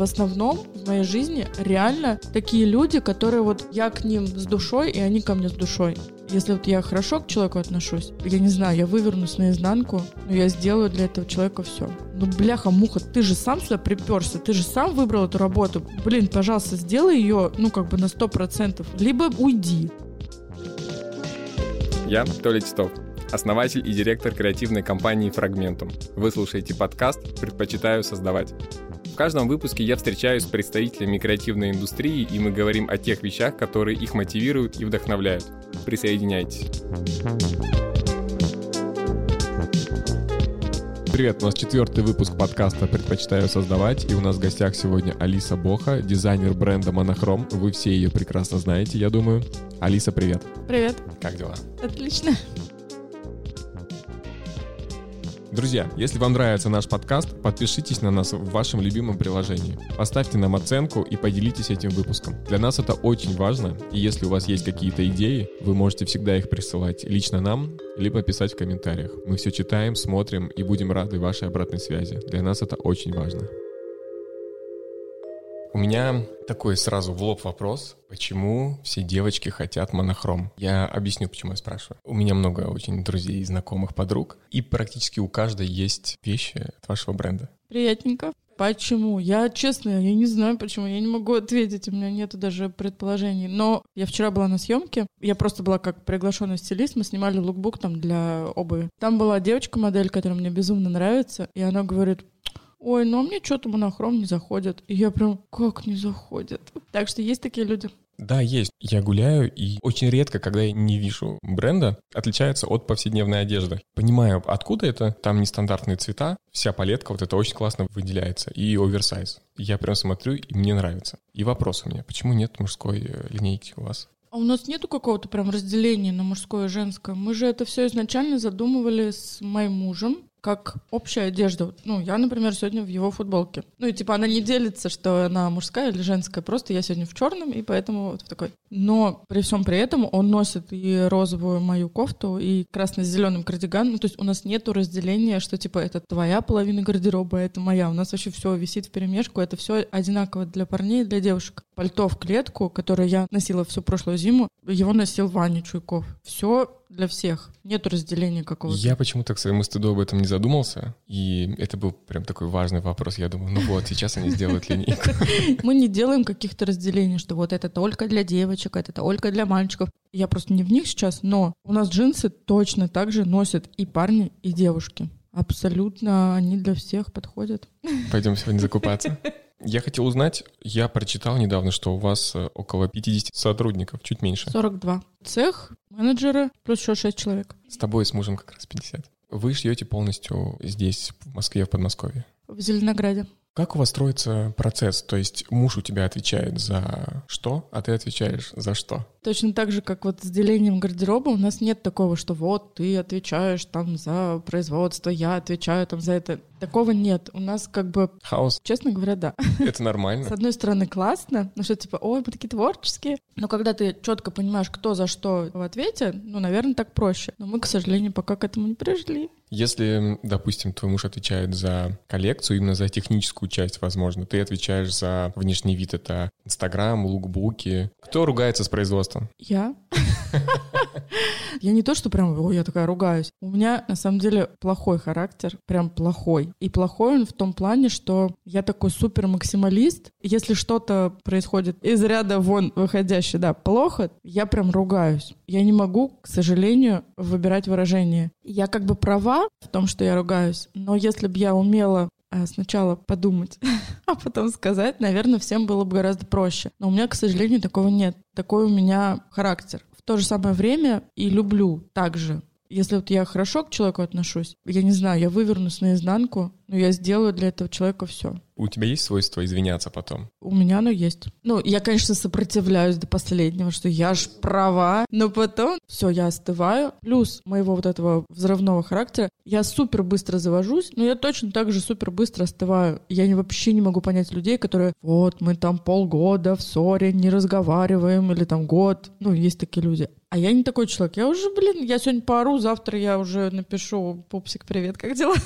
В основном в моей жизни реально такие люди, которые вот я к ним с душой, и они ко мне с душой. Если вот я хорошо к человеку отношусь, я не знаю, я вывернусь наизнанку, но я сделаю для этого человека все. Ну, бляха-муха, ты же сам сюда приперся, ты же сам выбрал эту работу. Блин, пожалуйста, сделай ее, ну, как бы на сто процентов. Либо уйди. Я Толя Титов, основатель и директор креативной компании «Фрагментум». Вы слушаете подкаст «Предпочитаю создавать». В каждом выпуске я встречаюсь с представителями креативной индустрии, и мы говорим о тех вещах, которые их мотивируют и вдохновляют. Присоединяйтесь. Привет, у нас четвертый выпуск подкаста «Предпочитаю создавать», и у нас в гостях сегодня Алиса Боха, дизайнер бренда «Монохром». Вы все ее прекрасно знаете, я думаю. Алиса, привет. Привет. Как дела? Отлично. Друзья, если вам нравится наш подкаст, подпишитесь на нас в вашем любимом приложении. Поставьте нам оценку и поделитесь этим выпуском. Для нас это очень важно, и если у вас есть какие-то идеи, вы можете всегда их присылать лично нам, либо писать в комментариях. Мы все читаем, смотрим и будем рады вашей обратной связи. Для нас это очень важно. У меня такой сразу в лоб вопрос. Почему все девочки хотят монохром? Я объясню, почему я спрашиваю. У меня много очень друзей, знакомых, подруг. И практически у каждой есть вещи от вашего бренда. Приятненько. Почему? Я, честно, я не знаю, почему. Я не могу ответить, у меня нету даже предположений. Но я вчера была на съемке, я просто была как приглашенный стилист, мы снимали лукбук там для обуви. Там была девочка-модель, которая мне безумно нравится, и она говорит, ой, ну а мне что-то монохром не заходит. И я прям, как не заходит? Так что есть такие люди. Да, есть. Я гуляю, и очень редко, когда я не вижу бренда, отличается от повседневной одежды. Понимаю, откуда это. Там нестандартные цвета, вся палетка вот это очень классно выделяется. И оверсайз. Я прям смотрю, и мне нравится. И вопрос у меня, почему нет мужской э, линейки у вас? А у нас нету какого-то прям разделения на мужское и женское. Мы же это все изначально задумывали с моим мужем как общая одежда. Ну, я, например, сегодня в его футболке. Ну, и типа она не делится, что она мужская или женская, просто я сегодня в черном, и поэтому вот такой. Но при всем при этом он носит и розовую мою кофту, и красно-зеленым кардиган. Ну, то есть у нас нету разделения, что типа это твоя половина гардероба, а это моя. У нас вообще все висит в перемешку, это все одинаково для парней и для девушек. Пальто в клетку, которое я носила всю прошлую зиму, его носил Ваня Чуйков. Все для всех. Нет разделения какого-то. Я почему-то к своему стыду об этом не задумался. И это был прям такой важный вопрос. Я думаю, ну вот, сейчас они сделают линейку. Мы не делаем каких-то разделений, что вот это только для девочек, это только для мальчиков. Я просто не в них сейчас, но у нас джинсы точно так же носят и парни, и девушки. Абсолютно они для всех подходят. Пойдем сегодня закупаться. Я хотел узнать, я прочитал недавно, что у вас э, около 50 сотрудников, чуть меньше. 42. Цех, менеджеры, плюс еще 6 человек. С тобой и с мужем как раз 50. Вы шьете полностью здесь, в Москве, в Подмосковье? В Зеленограде. Как у вас строится процесс? То есть муж у тебя отвечает за что, а ты отвечаешь за что? Точно так же, как вот с делением гардероба, у нас нет такого, что вот ты отвечаешь там за производство, я отвечаю там за это. Такого нет. У нас как бы... Хаос. Честно говоря, да. Это нормально. С одной стороны, классно, ну что типа, ой, мы такие творческие. Но когда ты четко понимаешь, кто за что в ответе, ну, наверное, так проще. Но мы, к сожалению, пока к этому не пришли. Если, допустим, твой муж отвечает за коллекцию, именно за техническую часть, возможно, ты отвечаешь за внешний вид, это Инстаграм, лукбуки. Кто ругается с производством? Я. Я не то, что прям, ой, я такая ругаюсь. У меня, на самом деле, плохой характер, прям плохой. И плохой он в том плане, что я такой супер максималист. Если что-то происходит из ряда вон выходящее, да, плохо, я прям ругаюсь. Я не могу, к сожалению, выбирать выражение. Я как бы права в том, что я ругаюсь, но если бы я умела сначала подумать, а потом сказать, наверное, всем было бы гораздо проще. Но у меня, к сожалению, такого нет. Такой у меня характер. В то же самое время и люблю также если вот я хорошо к человеку отношусь, я не знаю, я вывернусь наизнанку, но я сделаю для этого человека все. У тебя есть свойство извиняться потом? У меня оно есть. Ну, я, конечно, сопротивляюсь до последнего, что я ж права, но потом все, я остываю. Плюс моего вот этого взрывного характера, я супер быстро завожусь, но я точно так же супер быстро остываю. Я вообще не могу понять людей, которые вот мы там полгода в ссоре не разговариваем или там год. Ну, есть такие люди. А я не такой человек. Я уже, блин, я сегодня поору, завтра я уже напишу, пупсик, привет, как дела?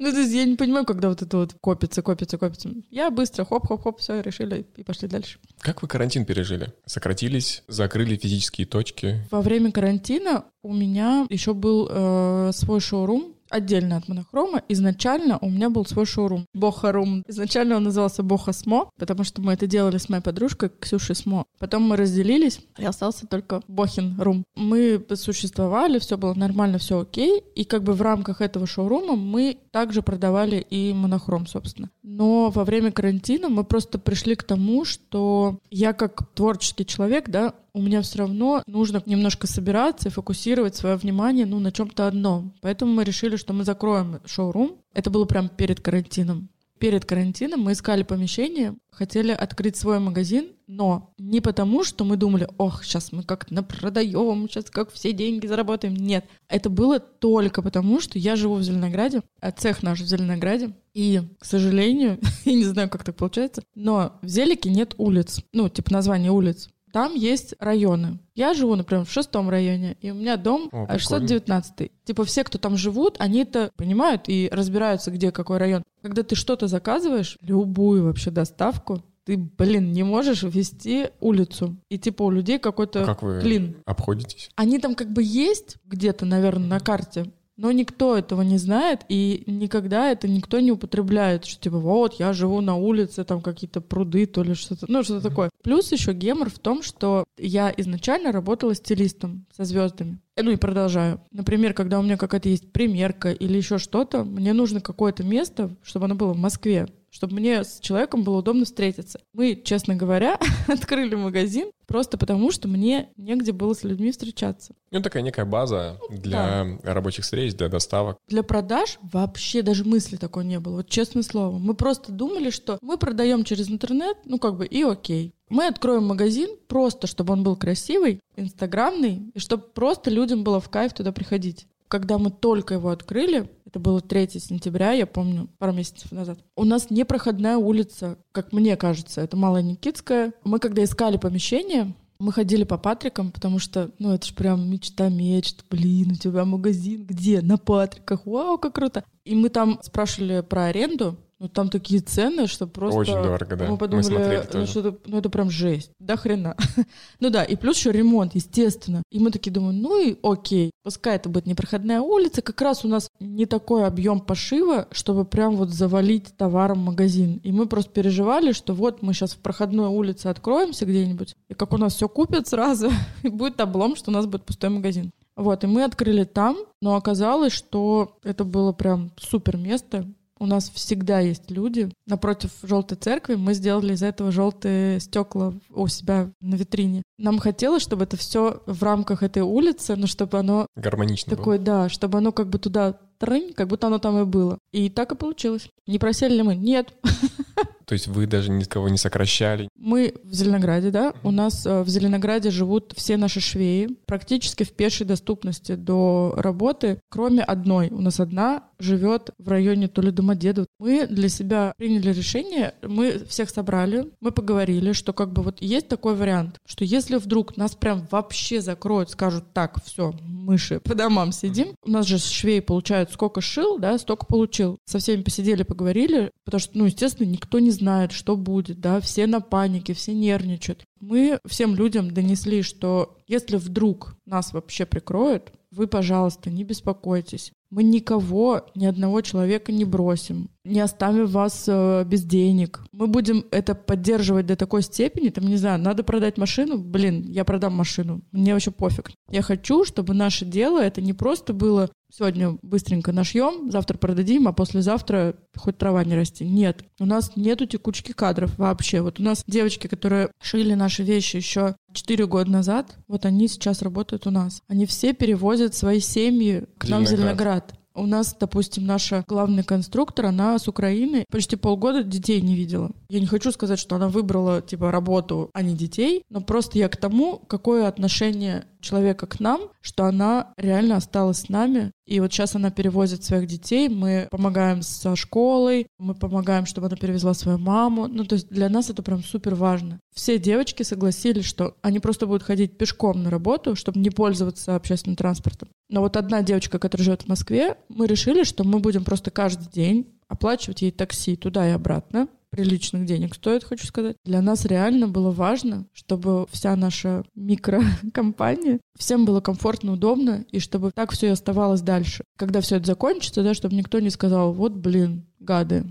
Ну, то есть я не понимаю, когда вот это вот копится, копится, копится. Я быстро хоп-хоп-хоп, все, решили и пошли дальше. Как вы карантин пережили? Сократились, закрыли физические точки? Во время карантина у меня еще был э, свой шоурум, отдельно от монохрома. Изначально у меня был свой шоурум Бохарум. Изначально он назывался Боха Смо, потому что мы это делали с моей подружкой Ксюшей Смо. Потом мы разделились, и остался только Бохин Рум. Мы существовали, все было нормально, все окей. И как бы в рамках этого шоурума мы также продавали и монохром, собственно. Но во время карантина мы просто пришли к тому, что я как творческий человек, да, у меня все равно нужно немножко собираться и фокусировать свое внимание ну, на чем-то одном. Поэтому мы решили, что мы закроем шоурум. Это было прям перед карантином. Перед карантином мы искали помещение, хотели открыть свой магазин, но не потому, что мы думали, ох, сейчас мы как-то напродаем, сейчас как все деньги заработаем. Нет, это было только потому, что я живу в Зеленограде, а цех наш в Зеленограде, и, к сожалению, я не знаю, как так получается, но в Зелике нет улиц, ну, типа названия улиц. Там есть районы. Я живу, например, в шестом районе, и у меня дом О, 619. Типа все, кто там живут, они это понимают и разбираются, где какой район. Когда ты что-то заказываешь, любую вообще доставку, ты, блин, не можешь ввести улицу. И типа у людей какой-то как вы клин. обходитесь? Они там как бы есть где-то, наверное, на карте, но никто этого не знает, и никогда это никто не употребляет, что типа вот, я живу на улице, там какие-то пруды, то ли что-то, ну что-то такое. Плюс еще гемор в том, что я изначально работала стилистом со звездами. Э, ну и продолжаю. Например, когда у меня какая-то есть примерка или еще что-то, мне нужно какое-то место, чтобы оно было в Москве чтобы мне с человеком было удобно встретиться. Мы, честно говоря, открыли магазин просто потому, что мне негде было с людьми встречаться. Ну, такая некая база для да. рабочих встреч, для доставок. Для продаж вообще даже мысли такой не было, вот честное слово. Мы просто думали, что мы продаем через интернет, ну как бы и окей. Мы откроем магазин просто, чтобы он был красивый, инстаграмный, и чтобы просто людям было в кайф туда приходить когда мы только его открыли, это было 3 сентября, я помню, пару месяцев назад, у нас непроходная улица, как мне кажется, это Малая Никитская. Мы когда искали помещение, мы ходили по Патрикам, потому что, ну, это же прям мечта мечт. Блин, у тебя магазин где? На Патриках. Вау, как круто. И мы там спрашивали про аренду, ну, там такие цены, что просто... Очень дорого, да. Мы подумали, мы ну, что это, ну, это прям жесть. Да хрена. ну да, и плюс еще ремонт, естественно. И мы такие думаем, ну и окей, пускай это будет непроходная улица, как раз у нас не такой объем пошива, чтобы прям вот завалить товаром магазин. И мы просто переживали, что вот мы сейчас в проходной улице откроемся где-нибудь, и как у нас все купят сразу, и будет облом, что у нас будет пустой магазин. Вот, и мы открыли там, но оказалось, что это было прям супер место. У нас всегда есть люди. Напротив желтой церкви мы сделали из этого желтые стекла у себя на витрине. Нам хотелось, чтобы это все в рамках этой улицы, но чтобы оно... Гармонично Такое, было. да, чтобы оно как бы туда трынь, как будто оно там и было. И так и получилось. Не просили ли мы? Нет. То есть вы даже никого не сокращали? Мы в Зеленограде, да. У нас э, в Зеленограде живут все наши швеи, практически в пешей доступности до работы, кроме одной. У нас одна живет в районе то ли Домодедов. Мы для себя приняли решение, мы всех собрали, мы поговорили, что как бы вот есть такой вариант, что если вдруг нас прям вообще закроют, скажут, так, все, мыши, по домам сидим, у нас же швей получают сколько шил, да, столько получил. Со всеми посидели, поговорили, потому что, ну, естественно, никто не знает, что будет, да, все на панике, все нервничают. Мы всем людям донесли, что если вдруг нас вообще прикроют, вы, пожалуйста, не беспокойтесь. Мы никого, ни одного человека не бросим, не оставим вас э, без денег. Мы будем это поддерживать до такой степени, там, не знаю, надо продать машину, блин, я продам машину, мне вообще пофиг. Я хочу, чтобы наше дело это не просто было сегодня быстренько нашьем, завтра продадим, а послезавтра хоть трава не расти. Нет, у нас нету текучки кадров вообще. Вот у нас девочки, которые шили наши вещи еще 4 года назад, вот они сейчас работают у нас. Они все перевозят свои семьи к нам в Зеленоград. У нас, допустим, наша главный конструктор, она с Украины почти полгода детей не видела. Я не хочу сказать, что она выбрала, типа, работу, а не детей, но просто я к тому, какое отношение человека к нам, что она реально осталась с нами. И вот сейчас она перевозит своих детей, мы помогаем со школой, мы помогаем, чтобы она перевезла свою маму. Ну, то есть для нас это прям супер важно. Все девочки согласились, что они просто будут ходить пешком на работу, чтобы не пользоваться общественным транспортом. Но вот одна девочка, которая живет в Москве, мы решили, что мы будем просто каждый день оплачивать ей такси туда и обратно, приличных денег стоит, хочу сказать. Для нас реально было важно, чтобы вся наша микрокомпания, всем было комфортно, удобно, и чтобы так все и оставалось дальше. Когда все это закончится, да, чтобы никто не сказал, вот, блин, гады,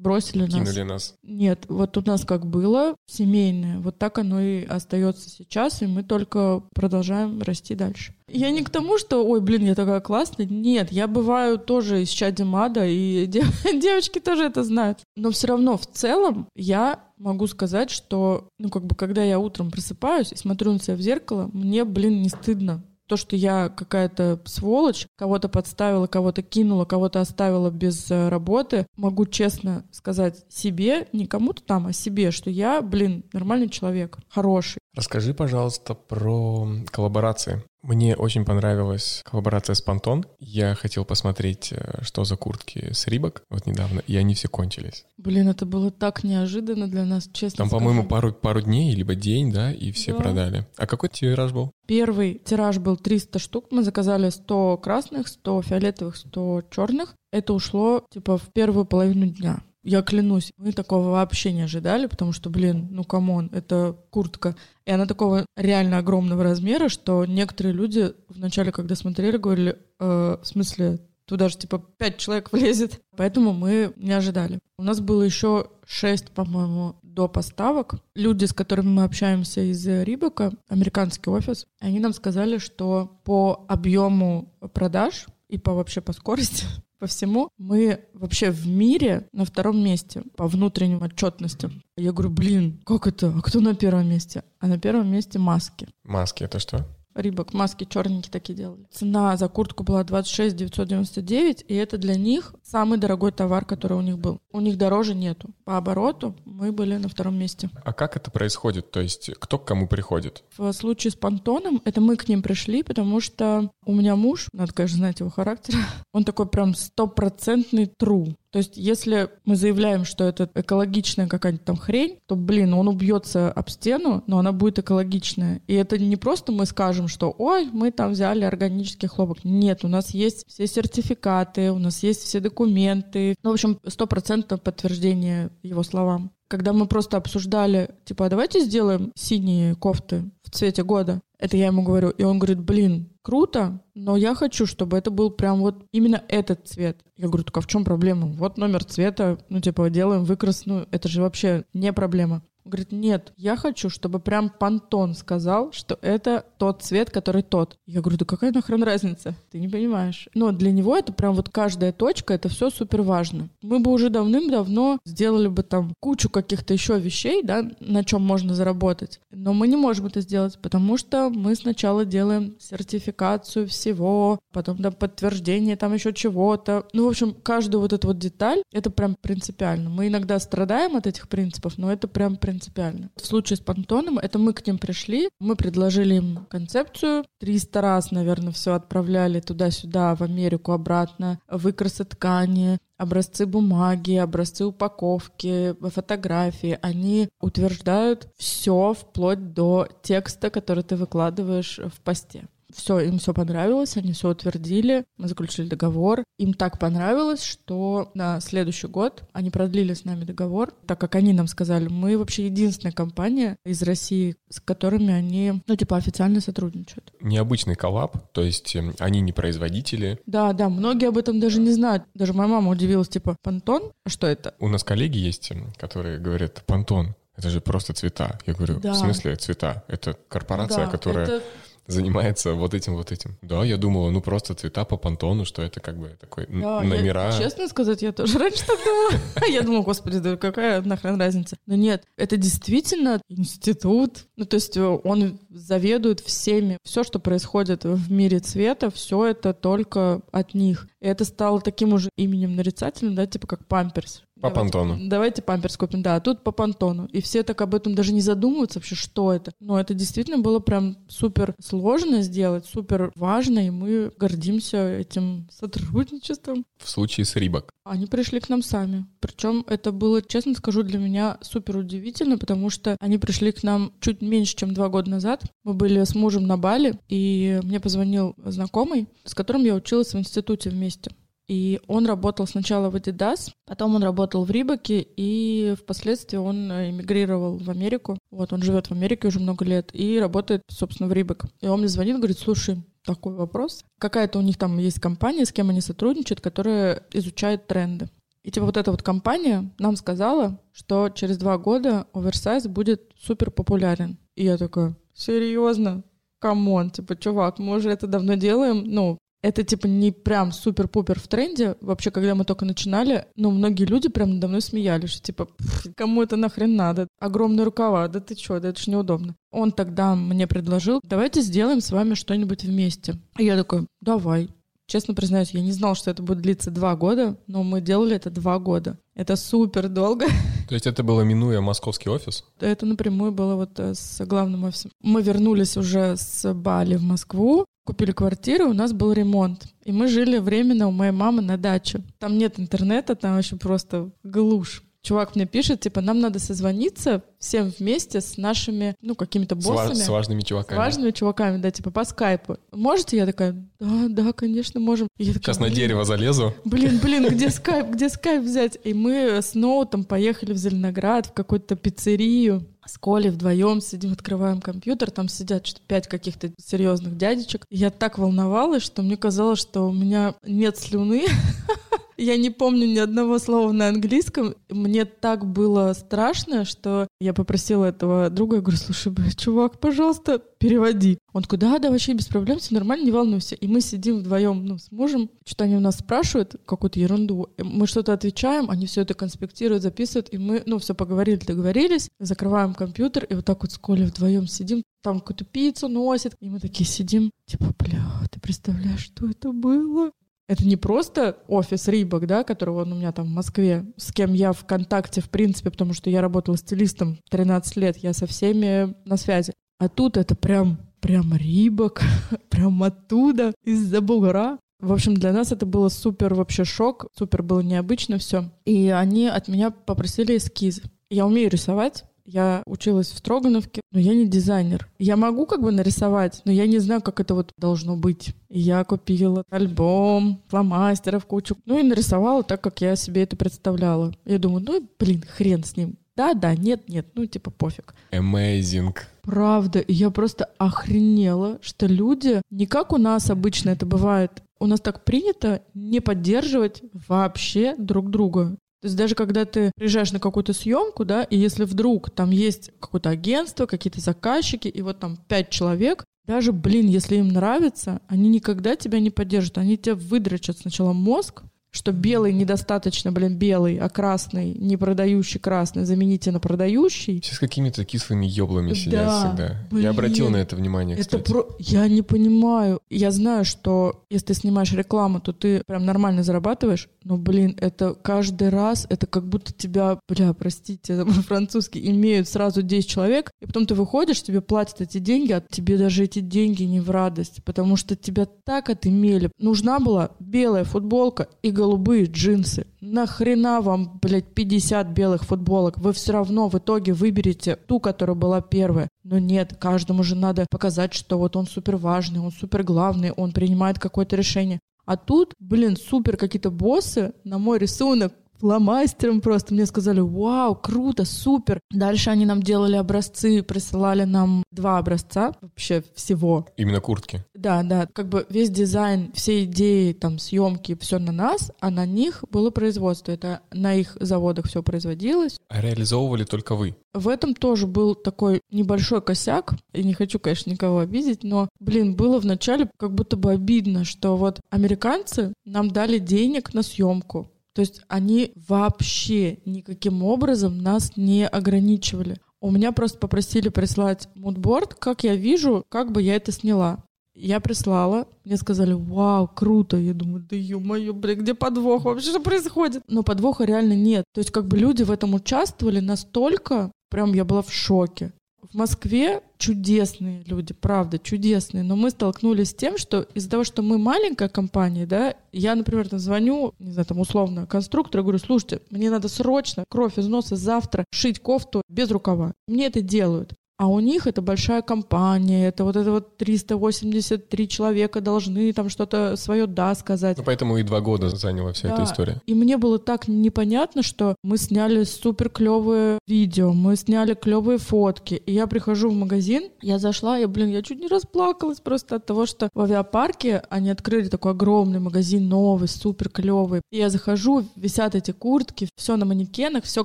бросили нас. Кинули нас. Нет, вот у нас как было, семейное, вот так оно и остается сейчас, и мы только продолжаем расти дальше. Я не к тому, что, ой, блин, я такая классная. Нет, я бываю тоже из чади мада, и девочки тоже это знают. Но все равно в целом я могу сказать, что, ну, как бы, когда я утром просыпаюсь и смотрю на себя в зеркало, мне, блин, не стыдно то, что я какая-то сволочь, кого-то подставила, кого-то кинула, кого-то оставила без э, работы, могу честно сказать себе, не кому-то там, а себе, что я, блин, нормальный человек, хороший. Расскажи, пожалуйста, про коллаборации. Мне очень понравилась коллаборация с Pantone. Я хотел посмотреть, э, что за куртки с Рибок вот недавно, и они все кончились. Блин, это было так неожиданно для нас, честно Там, по-моему, пару, пару дней, либо день, да, и все да. продали. А какой тираж был? Первый тираж был 300 штук. Мы заказали 100 красных, 100 фиолетовых, 100 черных. Это ушло, типа, в первую половину дня. Я клянусь, мы такого вообще не ожидали, потому что, блин, ну come on, это куртка. И она такого реально огромного размера, что некоторые люди вначале, когда смотрели, говорили, э, в смысле, туда же типа пять человек влезет. Поэтому мы не ожидали. У нас было еще шесть, по-моему, до поставок. Люди, с которыми мы общаемся из Reebok а, американский офис, они нам сказали, что по объему продаж и по вообще по скорости по всему, мы вообще в мире на втором месте по внутренним отчетности. Я говорю, блин, как это? А кто на первом месте? А на первом месте маски. Маски это что? Рибок, маски черненькие такие делали. Цена за куртку была 26 999, и это для них самый дорогой товар, который у них был. У них дороже нету. По обороту мы были на втором месте. А как это происходит? То есть кто к кому приходит? В случае с Пантоном, это мы к ним пришли, потому что у меня муж, надо, конечно, знать его характер, он такой прям стопроцентный тру. То есть, если мы заявляем, что это экологичная какая-нибудь там хрень, то, блин, он убьется об стену, но она будет экологичная. И это не просто мы скажем, что, ой, мы там взяли органический хлопок. Нет, у нас есть все сертификаты, у нас есть все документы. Ну, в общем, сто процентов подтверждение его словам когда мы просто обсуждали, типа, а давайте сделаем синие кофты в цвете года. Это я ему говорю. И он говорит, блин, круто, но я хочу, чтобы это был прям вот именно этот цвет. Я говорю, так а в чем проблема? Вот номер цвета, ну, типа, делаем выкрас, ну, это же вообще не проблема. Говорит, нет, я хочу, чтобы прям Пантон сказал, что это тот цвет, который тот. Я говорю, да какая нахрен разница? Ты не понимаешь. Но для него это прям вот каждая точка, это все супер важно. Мы бы уже давным-давно сделали бы там кучу каких-то еще вещей, да, на чем можно заработать. Но мы не можем это сделать, потому что мы сначала делаем сертификацию всего, потом там подтверждение там еще чего-то. Ну, в общем, каждую вот эту вот деталь, это прям принципиально. Мы иногда страдаем от этих принципов, но это прям принципиально принципиально. В случае с Пантоном, это мы к ним пришли, мы предложили им концепцию, 300 раз, наверное, все отправляли туда-сюда, в Америку, обратно, выкрасы ткани, образцы бумаги, образцы упаковки, фотографии, они утверждают все вплоть до текста, который ты выкладываешь в посте. Все, им все понравилось, они все утвердили, мы заключили договор. Им так понравилось, что на следующий год они продлили с нами договор, так как они нам сказали, мы вообще единственная компания из России, с которыми они, ну, типа, официально сотрудничают. Необычный коллаб, то есть эм, они не производители. Да, да, многие об этом даже не знают. Даже моя мама удивилась, типа, Пантон? А что это? У нас коллеги есть, эм, которые говорят, Пантон, это же просто цвета. Я говорю, да. в смысле цвета? Это корпорация, да, которая... Это занимается вот этим, вот этим. Да, я думала, ну просто цвета по понтону, что это как бы такой да, номера. Я, честно сказать, я тоже раньше так думала. Я думала, господи, да какая нахрен разница. Но нет, это действительно институт. Ну, то есть э, он заведует всеми. Все, что происходит в мире цвета, все это только от них. И это стало таким уже именем нарицательным, да, типа как памперс. По давайте, понтону. Давайте памперс купим, да, а тут по понтону. И все так об этом даже не задумываются вообще, что это. Но это действительно было прям супер сложно сделать, супер важно, и мы гордимся этим сотрудничеством. В случае с Рибок. Они пришли к нам сами. Причем это было, честно скажу, для меня супер удивительно, потому что они пришли к нам чуть меньше, чем два года назад. Мы были с мужем на Бали, и мне позвонил знакомый, с которым я училась в институте вместе. И он работал сначала в Adidas, потом он работал в Рибаке, и впоследствии он эмигрировал в Америку. Вот, он живет в Америке уже много лет и работает, собственно, в Рибак. И он мне звонит, говорит, слушай, такой вопрос. Какая-то у них там есть компания, с кем они сотрудничают, которая изучает тренды. И типа вот эта вот компания нам сказала, что через два года оверсайз будет супер популярен. И я такая, серьезно? Come on, типа, чувак, мы уже это давно делаем. Ну, это типа не прям супер-пупер в тренде. Вообще, когда мы только начинали, ну, многие люди прям надо мной смеялись, что типа, кому это нахрен надо? Огромные рукава, да ты чё, да это ж неудобно. Он тогда мне предложил, давайте сделаем с вами что-нибудь вместе. И я такой, давай. Честно признаюсь, я не знал, что это будет длиться два года, но мы делали это два года. Это супер долго. То есть это было минуя московский офис? Это напрямую было вот э, с главным офисом. Мы вернулись уже с Бали в Москву, купили квартиру, у нас был ремонт. И мы жили временно у моей мамы на даче. Там нет интернета, там вообще просто глушь чувак мне пишет, типа, нам надо созвониться всем вместе с нашими, ну, какими-то боссами. С, с важными чуваками. С важными чуваками, да, типа, по скайпу. Можете? Я такая, да, да, конечно, можем. я такая, Сейчас на дерево залезу. Блин, блин, где скайп, где скайп взять? И мы с Ноутом поехали в Зеленоград, в какую-то пиццерию. С Колей вдвоем сидим, открываем компьютер, там сидят что-то пять каких-то серьезных дядечек. Я так волновалась, что мне казалось, что у меня нет слюны. Я не помню ни одного слова на английском. Мне так было страшно, что я попросила этого друга, я говорю, слушай, чувак, пожалуйста, переводи. Он такой, да, да, вообще без проблем, все нормально, не волнуйся. И мы сидим вдвоем, ну, с мужем, что-то они у нас спрашивают, какую-то ерунду. Мы что-то отвечаем, они все это конспектируют, записывают, и мы, ну, все поговорили, договорились, закрываем компьютер, и вот так вот с Колей вдвоем сидим, там какую-то пиццу носит, и мы такие сидим, типа, бля, ты представляешь, что это было? Это не просто офис Рибок, да, которого он у меня там в Москве, с кем я в контакте, в принципе, потому что я работала стилистом 13 лет, я со всеми на связи. А тут это прям, прям Рибок, прям оттуда, из-за бугра. В общем, для нас это было супер вообще шок, супер было необычно все. И они от меня попросили эскиз. Я умею рисовать, я училась в Строгановке, но я не дизайнер. Я могу как бы нарисовать, но я не знаю, как это вот должно быть. я купила альбом, фломастеров кучу. Ну и нарисовала так, как я себе это представляла. Я думаю, ну, блин, хрен с ним. Да, да, нет, нет, ну типа пофиг. Amazing. Правда, я просто охренела, что люди, не как у нас обычно это бывает, у нас так принято не поддерживать вообще друг друга. То есть даже когда ты приезжаешь на какую-то съемку, да, и если вдруг там есть какое-то агентство, какие-то заказчики, и вот там пять человек, даже, блин, если им нравится, они никогда тебя не поддержат. Они тебя выдрачат сначала мозг, что белый недостаточно, блин, белый, а красный, не продающий красный, замените на продающий. Все с какими-то кислыми еблами сидят да, всегда. Блин, Я обратил на это внимание, это Про... Я не понимаю. Я знаю, что если ты снимаешь рекламу, то ты прям нормально зарабатываешь, но, блин, это каждый раз, это как будто тебя, бля, простите, французский, имеют сразу 10 человек, и потом ты выходишь, тебе платят эти деньги, а тебе даже эти деньги не в радость, потому что тебя так отымели. Нужна была белая футболка и голубые джинсы. Нахрена вам, блядь, 50 белых футболок? Вы все равно в итоге выберете ту, которая была первая. Но нет, каждому же надо показать, что вот он супер важный, он супер главный, он принимает какое-то решение. А тут, блин, супер какие-то боссы на мой рисунок фломастером просто. Мне сказали, вау, круто, супер. Дальше они нам делали образцы, присылали нам два образца вообще всего. Именно куртки? Да, да. Как бы весь дизайн, все идеи, там, съемки, все на нас, а на них было производство. Это на их заводах все производилось. А реализовывали только вы? В этом тоже был такой небольшой косяк. И не хочу, конечно, никого обидеть, но, блин, было вначале как будто бы обидно, что вот американцы нам дали денег на съемку. То есть они вообще никаким образом нас не ограничивали. У меня просто попросили прислать мудборд, как я вижу, как бы я это сняла. Я прислала, мне сказали, вау, круто. Я думаю, да ё-моё, блин, где подвох вообще, что происходит? Но подвоха реально нет. То есть как бы люди в этом участвовали настолько, прям я была в шоке. В Москве чудесные люди, правда, чудесные, но мы столкнулись с тем, что из-за того, что мы маленькая компания, да, я, например, звоню, не знаю, там условно, конструктору, говорю, слушайте, мне надо срочно кровь из носа завтра шить кофту без рукава. Мне это делают. А у них это большая компания, это вот это вот 383 человека должны там что-то свое «да» сказать. Ну, поэтому и два года заняла вся Да. эта история. И мне было так непонятно, что мы сняли супер клевые видео, мы сняли клевые фотки. И я прихожу в магазин, я зашла, я, блин, я чуть не расплакалась просто от того, что в авиапарке они открыли такой огромный магазин, новый, супер клевый. И я захожу, висят эти куртки, все на манекенах, все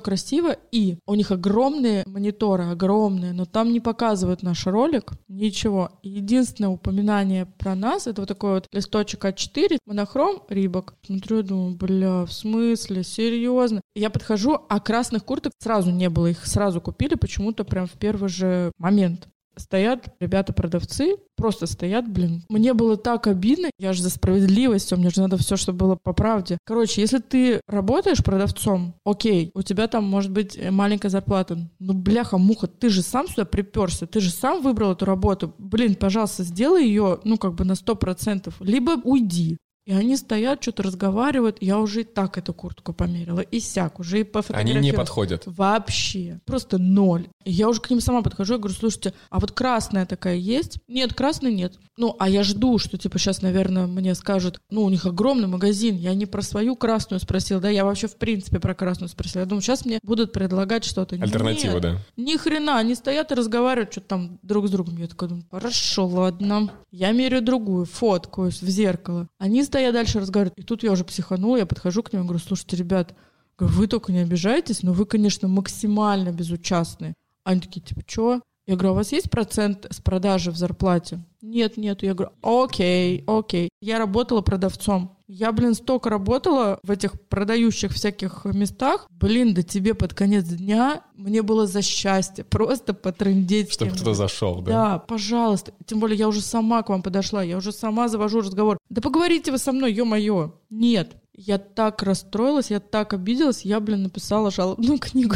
красиво, и у них огромные мониторы, огромные, но там не показывают наш ролик, ничего. Единственное упоминание про нас, это вот такой вот листочек А4, монохром, рибок. Смотрю, думаю, бля, в смысле, серьезно? Я подхожу, а красных курток сразу не было, их сразу купили почему-то прям в первый же момент. Стоят ребята-продавцы, просто стоят, блин. Мне было так обидно, я же за справедливость, мне же надо все, чтобы было по правде. Короче, если ты работаешь продавцом, окей, у тебя там может быть э, маленькая зарплата. Ну, бляха-муха, ты же сам сюда приперся, ты же сам выбрал эту работу. Блин, пожалуйста, сделай ее, ну, как бы на сто процентов. Либо уйди. И они стоят, что-то разговаривают. Я уже и так эту куртку померила, и сяк, уже и Они пофотографировала. не подходят. Вообще. Просто ноль. И я уже к ним сама подхожу и говорю, слушайте, а вот красная такая есть? Нет, красной нет. Ну, а я жду, что, типа, сейчас, наверное, мне скажут, ну, у них огромный магазин, я не про свою красную спросил, да, я вообще, в принципе, про красную спросила. Я думаю, сейчас мне будут предлагать что-то. Альтернатива, Нет, да. ни хрена, они стоят и разговаривают что-то там друг с другом. Я такая думаю, хорошо, ладно. Я меряю другую, фоткаюсь в зеркало. Они стоят дальше разговаривают. И тут я уже психанула, я подхожу к ним и говорю, слушайте, ребят, вы только не обижайтесь, но вы, конечно, максимально безучастны. Они такие, типа, что? Я говорю, а у вас есть процент с продажи в зарплате? Нет, нет. Я говорю, окей, окей. Я работала продавцом. Я, блин, столько работала в этих продающих всяких местах. Блин, да тебе под конец дня мне было за счастье просто потрындеть. Чтобы кто-то зашел, да? Да, пожалуйста. Тем более я уже сама к вам подошла, я уже сама завожу разговор. Да поговорите вы со мной, ё-моё. Нет. Я так расстроилась, я так обиделась, я, блин, написала жалобную книгу.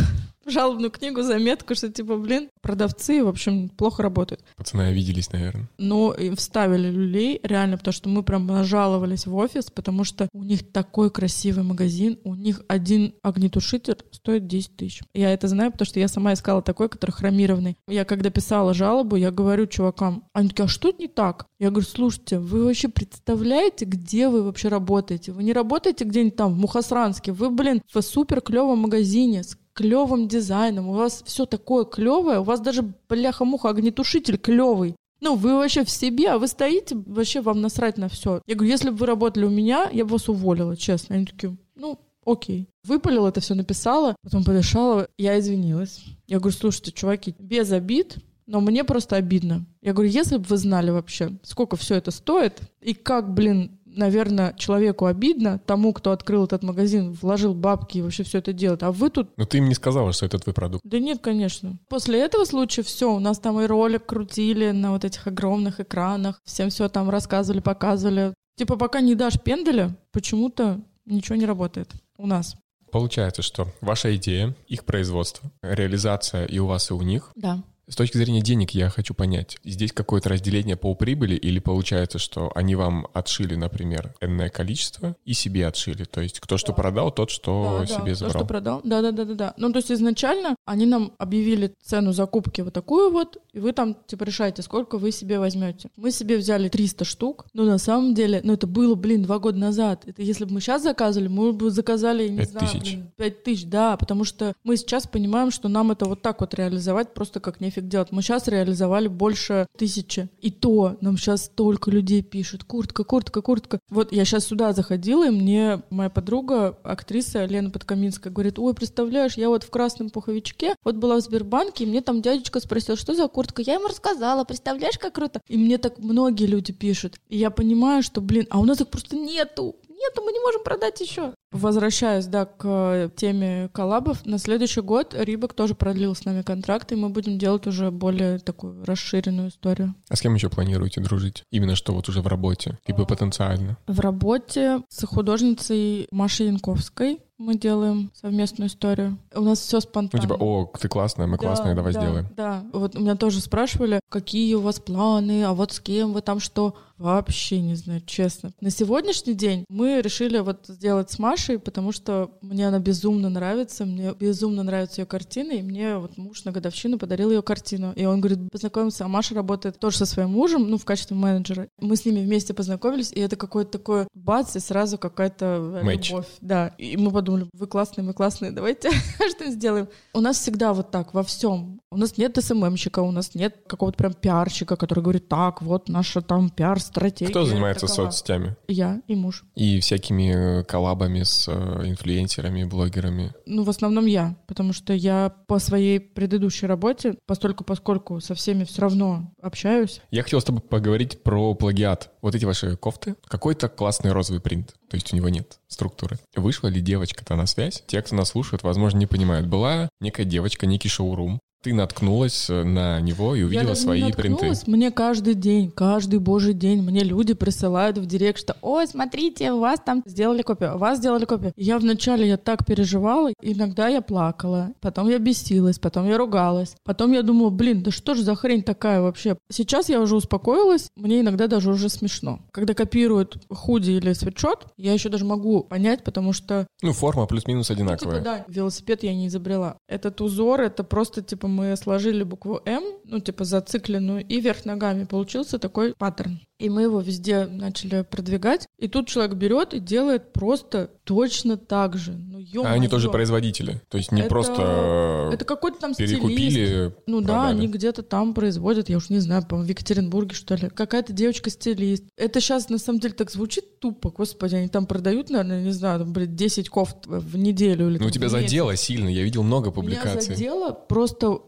Жалобную книгу, заметку, что типа, блин, продавцы, в общем, плохо работают. Пацаны обиделись, наверное. Но им вставили люлей, реально, потому что мы прям нажаловались в офис, потому что у них такой красивый магазин, у них один огнетушитель стоит 10 тысяч. Я это знаю, потому что я сама искала такой, который хромированный. Я когда писала жалобу, я говорю чувакам, они такие, а что не так? Я говорю, слушайте, вы вообще представляете, где вы вообще работаете? Вы не работаете где-нибудь там, в Мухосранске, вы, блин, в супер клевом магазине с клевым дизайном, у вас все такое клевое, у вас даже бляха-муха огнетушитель клевый. Ну, вы вообще в себе, а вы стоите, вообще вам насрать на все. Я говорю, если бы вы работали у меня, я бы вас уволила, честно. Они такие, ну, окей. Выпалила это все, написала, потом подышала, я извинилась. Я говорю, слушайте, чуваки, без обид, но мне просто обидно. Я говорю, если бы вы знали вообще, сколько все это стоит, и как, блин, наверное, человеку обидно, тому, кто открыл этот магазин, вложил бабки и вообще все это делает, а вы тут Но ты им не сказала, что это твой продукт. да нет, конечно. После этого случая все, у нас там и ролик крутили на вот этих огромных экранах, всем все там рассказывали, показывали. Типа пока не дашь пенделя, почему-то ничего не работает у нас. Получается, что ваша идея, их производство, реализация и у вас, и у них. Да. С точки зрения денег я хочу понять, здесь какое-то разделение по прибыли или получается, что они вам отшили, например, энное количество и себе отшили? То есть кто что продал, тот что Да, да, себе то, забрал. что продал. Да, да, да, да, да. Ну, то есть изначально они нам объявили цену закупки вот такую вот, и вы там, типа, решаете, сколько вы себе возьмете. Мы себе взяли 300 штук, но на самом деле, ну, это было, блин, два года назад. Это если бы мы сейчас заказывали, мы бы заказали, не Пять знаю, тысяч. блин, 5 тысяч, да, потому что мы сейчас понимаем, что нам это вот так вот реализовать просто как нефиг делать. Мы сейчас реализовали больше тысячи. И то нам сейчас столько людей пишут. Куртка, куртка, куртка. Вот я сейчас сюда заходила, и мне моя подруга, актриса Лена Подкаминская, говорит, ой, представляешь, я вот в красном пуховичке, вот была в Сбербанке, и мне там дядечка спросил, что за куртка? Я ему рассказала, представляешь, как круто? И мне так многие люди пишут. И я понимаю, что, блин, а у нас их просто нету. Нету, мы не можем продать еще. Возвращаясь, да, к э, теме коллабов, на следующий год Рибок тоже продлил с нами контракт, и мы будем делать уже более такую расширенную историю. А с кем еще планируете дружить? Именно что вот уже в работе, либо потенциально. В работе с художницей Машей Янковской мы делаем совместную историю. У нас все Ну, спонтанно. типа, о, ты классная, мы классные, давай да, сделаем. Да, вот меня тоже спрашивали, какие у вас планы, а вот с кем вы там что. Вообще не знаю, честно. На сегодняшний день мы решили вот сделать с Машей Машей, потому что мне она безумно нравится, мне безумно нравятся ее картины, и мне вот муж на годовщину подарил ее картину. И он говорит, познакомился, а Маша работает тоже со своим мужем, ну, в качестве менеджера. Мы с ними вместе познакомились, и это какое-то такое бац, и сразу какая-то Матч. любовь. Да. И мы подумали, вы классные, мы классные, давайте что сделаем. У нас всегда вот так, во всем. У нас нет СММщика, у нас нет какого-то прям пиарщика, который говорит, так, вот наша там пиар-стратегия. Кто занимается такова». соцсетями? Я и муж. И всякими э, коллабами с э, инфлюенсерами, блогерами. Ну, в основном я, потому что я по своей предыдущей работе, постольку поскольку со всеми все равно общаюсь. Я хотел с тобой поговорить про плагиат. Вот эти ваши кофты. Какой-то классный розовый принт. То есть у него нет структуры. Вышла ли девочка-то на связь? Те, кто нас слушает, возможно, не понимают. Была некая девочка, некий шоурум. Ты наткнулась э, на него и увидела я свои не принты. Мне каждый день, каждый божий день мне люди присылают в директ, что «Ой, смотрите, у вас там сделали копию, у вас сделали копию». Я вначале я так переживала, иногда я плакала, потом я бесилась, потом я ругалась, потом я думала, блин, да что же за хрень такая вообще? Сейчас я уже успокоилась, мне иногда даже уже смешно. Когда копируют худи или свитшот, я еще даже могу понять, потому что Ну, форма плюс-минус ну, одинаковая. типа, да, велосипед я не изобрела. Этот узор, это просто, типа, мы сложили букву М, ну, типа, зацикленную, и вверх ногами получился такой паттерн. И мы его везде начали продвигать. И тут человек берет и делает просто точно так же. Ну, ё А они тоже производители. То есть не Это- просто Это какой-то там стилист. перекупили. Ну да, продали. они где-то там производят, я уж не знаю, по-моему, в Екатеринбурге, что ли. Какая-то девочка-стилист. Это сейчас, на самом деле, так звучит тупо. Господи, они там продают, наверное, не знаю, там, блин, 10 кофт в неделю или Ну, там тебя задело сильно. Я видел много Меня публикаций. задела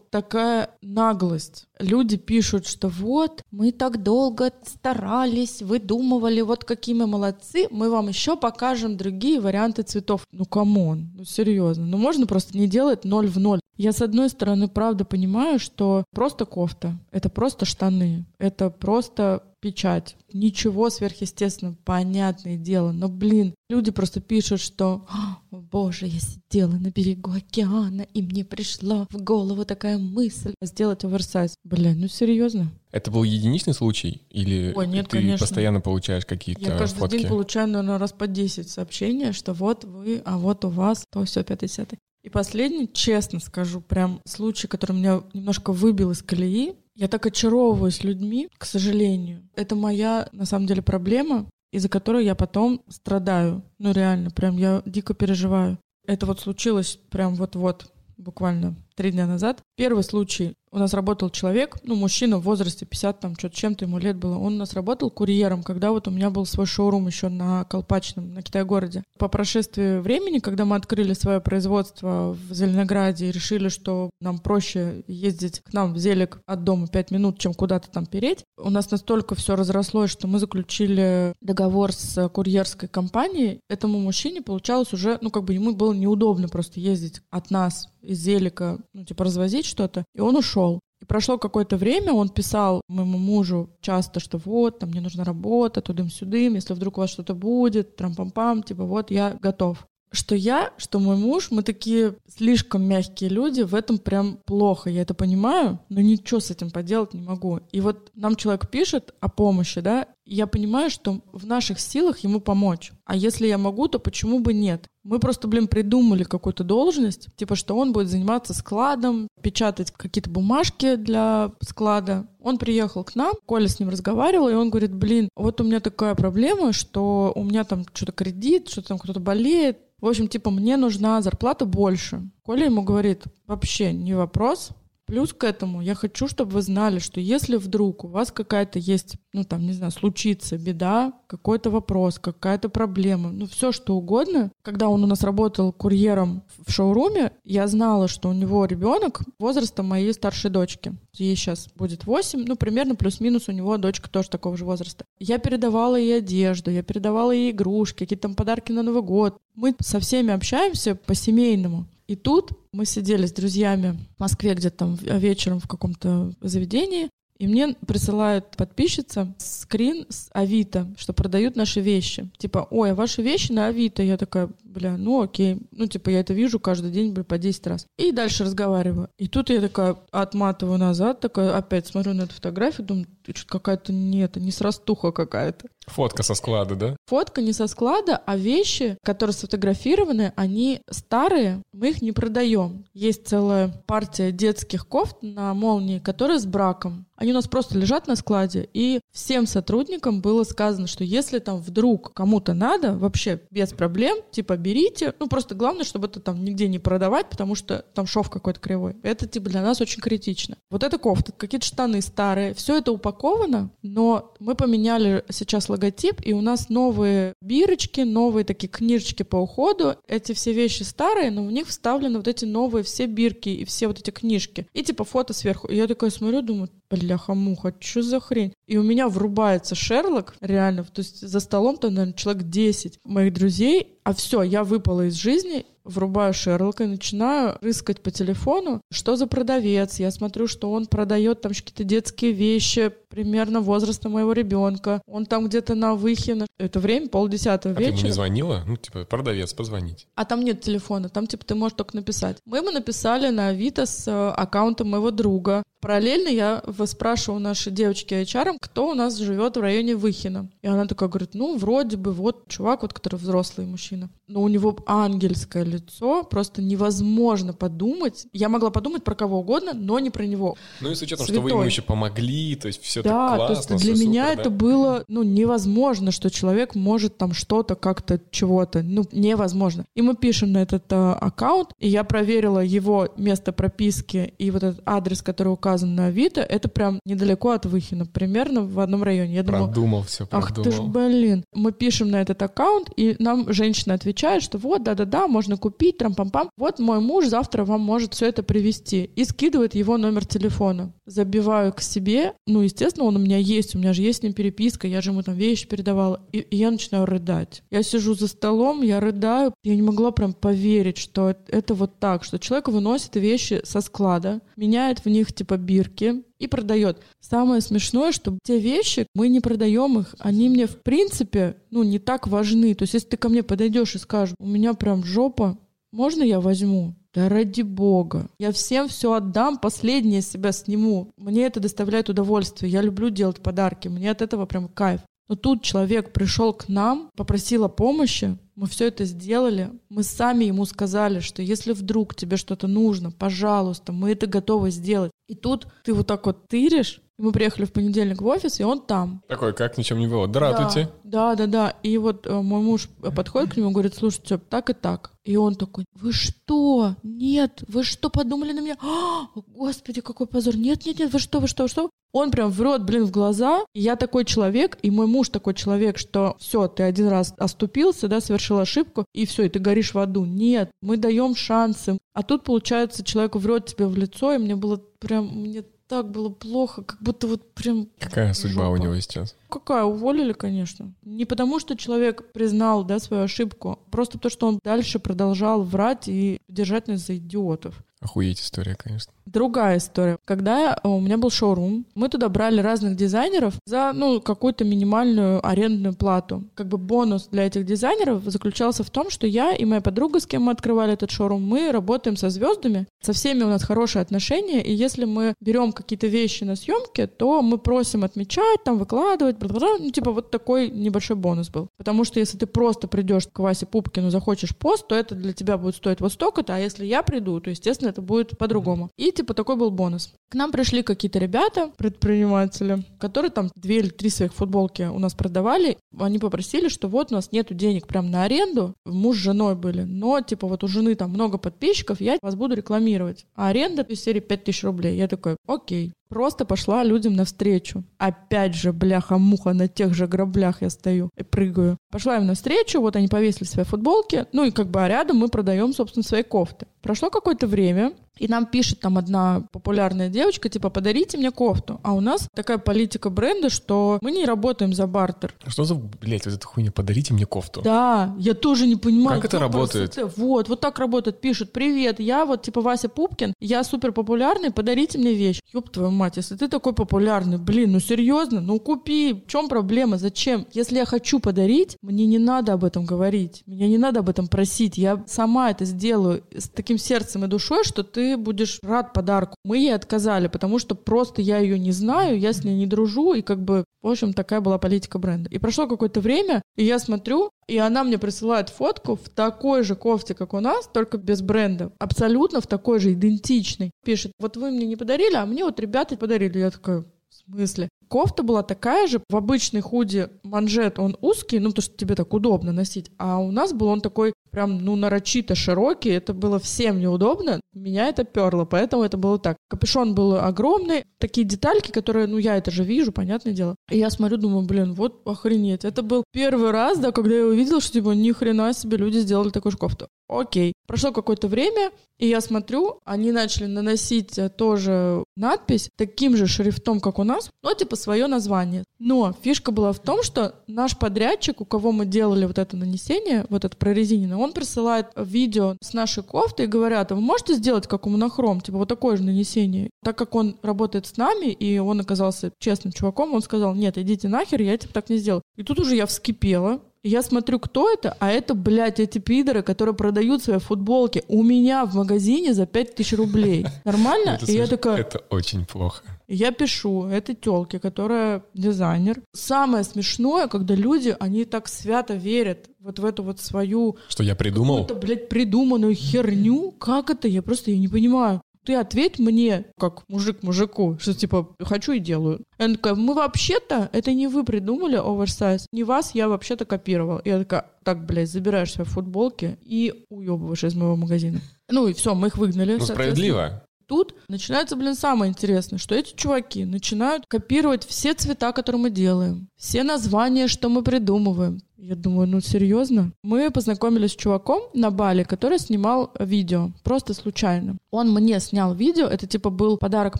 такая наглость. Люди пишут, что вот, мы так долго старались, выдумывали, вот какие мы молодцы, мы вам еще покажем другие варианты цветов. Ну, come on, ну, серьезно. Ну, можно просто не делать ноль в ноль. Я, с одной стороны, правда понимаю, что просто кофта, это просто штаны, это просто печать. Ничего сверхъестественного, понятное дело. Но, блин, люди просто пишут, что «А, «О, боже, я сидела на берегу океана, и мне пришла в голову такая мысль сделать оверсайз». Блин, ну серьезно? Это был единичный случай? Или Ой, нет, ты конечно. постоянно получаешь какие-то Я каждый фотки? день получаю, наверное, раз по 10 сообщений, что вот вы, а вот у вас, то все, пятый, десятый. И последний, честно скажу, прям случай, который меня немножко выбил из колеи. Я так очаровываюсь людьми, к сожалению. Это моя, на самом деле, проблема, из-за которой я потом страдаю. Ну, реально, прям я дико переживаю. Это вот случилось прям вот-вот, буквально три дня назад. Первый случай. У нас работал человек, ну, мужчина в возрасте 50, там, что-то чем-то ему лет было. Он у нас работал курьером, когда вот у меня был свой шоурум еще на Колпачном, на Китай-городе. По прошествии времени, когда мы открыли свое производство в Зеленограде и решили, что нам проще ездить к нам в Зелик от дома 5 минут, чем куда-то там переть, у нас настолько все разрослось, что мы заключили договор с курьерской компанией. Этому мужчине получалось уже, ну, как бы ему было неудобно просто ездить от нас из Зелика, ну, типа, развозить что-то, и он ушел. И прошло какое-то время, он писал моему мужу часто, что вот, там мне нужна работа, тудым-сюдым, если вдруг у вас что-то будет, трам-пам-пам, типа вот, я готов. Что я, что мой муж, мы такие слишком мягкие люди, в этом прям плохо, я это понимаю, но ничего с этим поделать не могу. И вот нам человек пишет о помощи, да, я понимаю, что в наших силах ему помочь. А если я могу, то почему бы нет? Мы просто, блин, придумали какую-то должность, типа, что он будет заниматься складом, печатать какие-то бумажки для склада. Он приехал к нам, Коля с ним разговаривал, и он говорит, блин, вот у меня такая проблема, что у меня там что-то кредит, что-то там кто-то болеет. В общем, типа, мне нужна зарплата больше. Коля ему говорит, вообще не вопрос, Плюс к этому я хочу, чтобы вы знали, что если вдруг у вас какая-то есть, ну там, не знаю, случится беда, какой-то вопрос, какая-то проблема, ну все что угодно. Когда он у нас работал курьером в шоуруме, я знала, что у него ребенок возраста моей старшей дочки. Ей сейчас будет 8, ну примерно плюс-минус у него дочка тоже такого же возраста. Я передавала ей одежду, я передавала ей игрушки, какие-то там подарки на Новый год. Мы со всеми общаемся по-семейному. И тут мы сидели с друзьями в Москве где-то там вечером в каком-то заведении, и мне присылает подписчица скрин с Авито, что продают наши вещи. Типа, ой, а ваши вещи на Авито. Я такая, бля, ну окей. Ну, типа, я это вижу каждый день, бля, по 10 раз. И дальше разговариваю. И тут я такая отматываю назад, такая опять смотрю на эту фотографию, думаю, ты что какая-то не это, не срастуха какая-то. Фотка со склада, да? Фотка не со склада, а вещи, которые сфотографированы, они старые, мы их не продаем. Есть целая партия детских кофт на молнии, которые с браком. Они у нас просто лежат на складе, и всем сотрудникам было сказано, что если там вдруг кому-то надо, вообще без проблем, типа берите, ну просто главное, чтобы это там нигде не продавать, потому что там шов какой-то кривой. Это типа для нас очень критично. Вот эта кофта, какие-то штаны старые, все это упаковано, но мы поменяли сейчас логотип, и у нас новые бирочки, новые такие книжечки по уходу. Эти все вещи старые, но в них вставлены вот эти новые все бирки и все вот эти книжки. И типа фото сверху. И я такая смотрю, думаю, бляха-муха, что за хрень? И у меня врубается Шерлок, реально, то есть за столом там, наверное, человек 10 моих друзей, а все, я выпала из жизни, врубаю Шерлока и начинаю рыскать по телефону, что за продавец. Я смотрю, что он продает там какие-то детские вещи примерно возраста моего ребенка. Он там где-то на Выхино. Это время полдесятого а вечера. ты ему не звонила? Ну, типа, продавец, позвонить. А там нет телефона, там, типа, ты можешь только написать. Мы ему написали на Авито с э, аккаунтом моего друга. Параллельно я спрашиваю нашей девочки HR, кто у нас живет в районе Выхина. И она такая говорит, ну, вроде бы вот чувак, вот, который взрослый мужчина. Но у него ангельское лицо, просто невозможно подумать. Я могла подумать про кого угодно, но не про него. Ну и с учетом, Святой. что вы ему еще помогли, то есть все да, так классно, то есть для меня супер, это да? было, ну, невозможно, что человек может там что-то как-то, чего-то, ну, невозможно. И мы пишем на этот а, аккаунт, и я проверила его место прописки и вот этот адрес, который указан на Авито, это прям недалеко от Выхина, примерно в одном районе. Я продумал думала, все, продумал. Ах ты ж, блин. Мы пишем на этот аккаунт, и нам женщина отвечает, что вот, да-да-да, можно купить, трам-пам-пам. Вот мой муж завтра вам может все это привезти. И скидывает его номер телефона. Забиваю к себе. Ну, естественно, он у меня есть, у меня же есть с ним переписка, я же ему там вещи передавала. И, и я начинаю рыдать. Я сижу за столом, я рыдаю. Я не могла прям поверить, что это вот так, что человек выносит вещи со склада, меняет в них типа бирки, и продает. Самое смешное, что те вещи, мы не продаем их, они мне в принципе, ну, не так важны. То есть, если ты ко мне подойдешь и скажешь, у меня прям жопа, можно я возьму? Да ради бога. Я всем все отдам, последнее себя сниму. Мне это доставляет удовольствие. Я люблю делать подарки. Мне от этого прям кайф. Но тут человек пришел к нам, попросил о помощи, мы все это сделали, мы сами ему сказали, что если вдруг тебе что-то нужно, пожалуйста, мы это готовы сделать. И тут ты вот так вот тыришь, мы приехали в понедельник в офис, и он там. Такой, как ничем не было. Здравствуйте. Да, да, да. да. И вот э, мой муж подходит к нему и говорит, слушайте, так и так. И он такой, вы что? Нет, вы что, подумали на меня? О, господи, какой позор. Нет, нет, нет, вы что, вы что, вы что? Он прям врет, блин, в глаза. И я такой человек, и мой муж такой человек, что все, ты один раз оступился, да, совершил ошибку, и все, и ты горишь в аду. Нет, мы даем шансы. А тут, получается, человек врет тебе в лицо, и мне было прям, мне так было плохо, как будто вот прям... Какая судьба у него сейчас? Какая? Уволили, конечно. Не потому, что человек признал, да, свою ошибку, просто то, что он дальше продолжал врать и держать нас за идиотов. Охуеть история, конечно. Другая история. Когда у меня был шоурум, мы туда брали разных дизайнеров за, ну, какую-то минимальную арендную плату. Как бы бонус для этих дизайнеров заключался в том, что я и моя подруга, с кем мы открывали этот шоурум, мы работаем со звездами, со всеми у нас хорошие отношения, и если мы берем какие-то вещи на съемке, то мы просим отмечать, там, выкладывать, -бла -бла. ну, типа вот такой небольшой бонус был. Потому что если ты просто придешь к Васе Пупкину, захочешь пост, то это для тебя будет стоить вот столько-то, а если я приду, то, естественно, это будет по-другому. И типа такой был бонус. К нам пришли какие-то ребята, предприниматели, которые там две или три своих футболки у нас продавали. Они попросили, что вот у нас нету денег прям на аренду. Муж с женой были. Но типа вот у жены там много подписчиков, я вас буду рекламировать. А аренда из серии 5000 рублей. Я такой, окей. Просто пошла людям навстречу. Опять же, бляха-муха, на тех же граблях я стою и прыгаю. Пошла им навстречу, вот они повесили свои футболки, ну и как бы а рядом мы продаем, собственно, свои кофты. Прошло какое-то время, И нам пишет там одна популярная девочка, типа, подарите мне кофту. А у нас такая политика бренда, что мы не работаем за бартер. Что за, блядь, вот эта хуйня, подарите мне кофту? Да, я тоже не понимаю. Как это работает? Просто, вот, вот так работает. Пишут, привет, я вот типа Вася Пупкин, я супер популярный, подарите мне вещь. Ёб твою мать, если ты такой популярный, блин, ну серьезно, ну купи. В чем проблема? Зачем? Если я хочу подарить, мне не надо об этом говорить. Меня не надо об этом просить. Я сама это сделаю с таким сердцем и душой, что ты будешь рад подарку. Мы ей отказали, потому что просто я ее не знаю, я с ней не дружу, и как бы, в общем, такая была политика бренда. И прошло какое-то время, и я смотрю, и она мне присылает фотку в такой же кофте, как у нас, только без бренда. Абсолютно в такой же, идентичной. Пишет, вот вы мне не подарили, а мне вот ребята подарили. Я такая, в смысле? Кофта была такая же, в обычной худи манжет он узкий, ну, потому что тебе так удобно носить, а у нас был он такой прям, ну, нарочито широкий, это было всем неудобно, меня это перло, поэтому это было так. Капюшон был огромный, такие детальки, которые, ну, я это же вижу, понятное дело. И я смотрю, думаю, блин, вот охренеть. Это был первый раз, да, когда я увидела, что, типа, ни хрена себе люди сделали такую же кофту. Окей. Прошло какое-то время, и я смотрю, они начали наносить э, тоже надпись таким же шрифтом, как у нас, но типа свое название. Но фишка была в том, что наш подрядчик, у кого мы делали вот это нанесение, вот это прорезиненное, он присылает видео с нашей кофтой и говорят, а вы можете сделать как у монохром, типа вот такое же нанесение? Так как он работает с нами, и он оказался честным чуваком, он сказал, нет, идите нахер, я типа так не сделал. И тут уже я вскипела, я смотрю, кто это, а это, блядь, эти пидоры, которые продают свои футболки у меня в магазине за 5000 рублей. Нормально? Это, и я такая... Это очень плохо. Я пишу этой тёлке, которая дизайнер. Самое смешное, когда люди, они так свято верят вот в эту вот свою... Что я придумал? Какую-то, блядь, придуманную херню. Как это? Я просто ее не понимаю ты ответь мне, как мужик мужику, что типа хочу и делаю. Она такая, мы вообще-то, это не вы придумали оверсайз, не вас я вообще-то копировал. Я такая, так, блядь, забираешь свои футболки и уебываешь из моего магазина. Ну и все, мы их выгнали. Ну, справедливо. Тут начинается, блин, самое интересное, что эти чуваки начинают копировать все цвета, которые мы делаем, все названия, что мы придумываем. Я думаю, ну серьезно? Мы познакомились с чуваком на Бали, который снимал видео, просто случайно. Он мне снял видео, это типа был подарок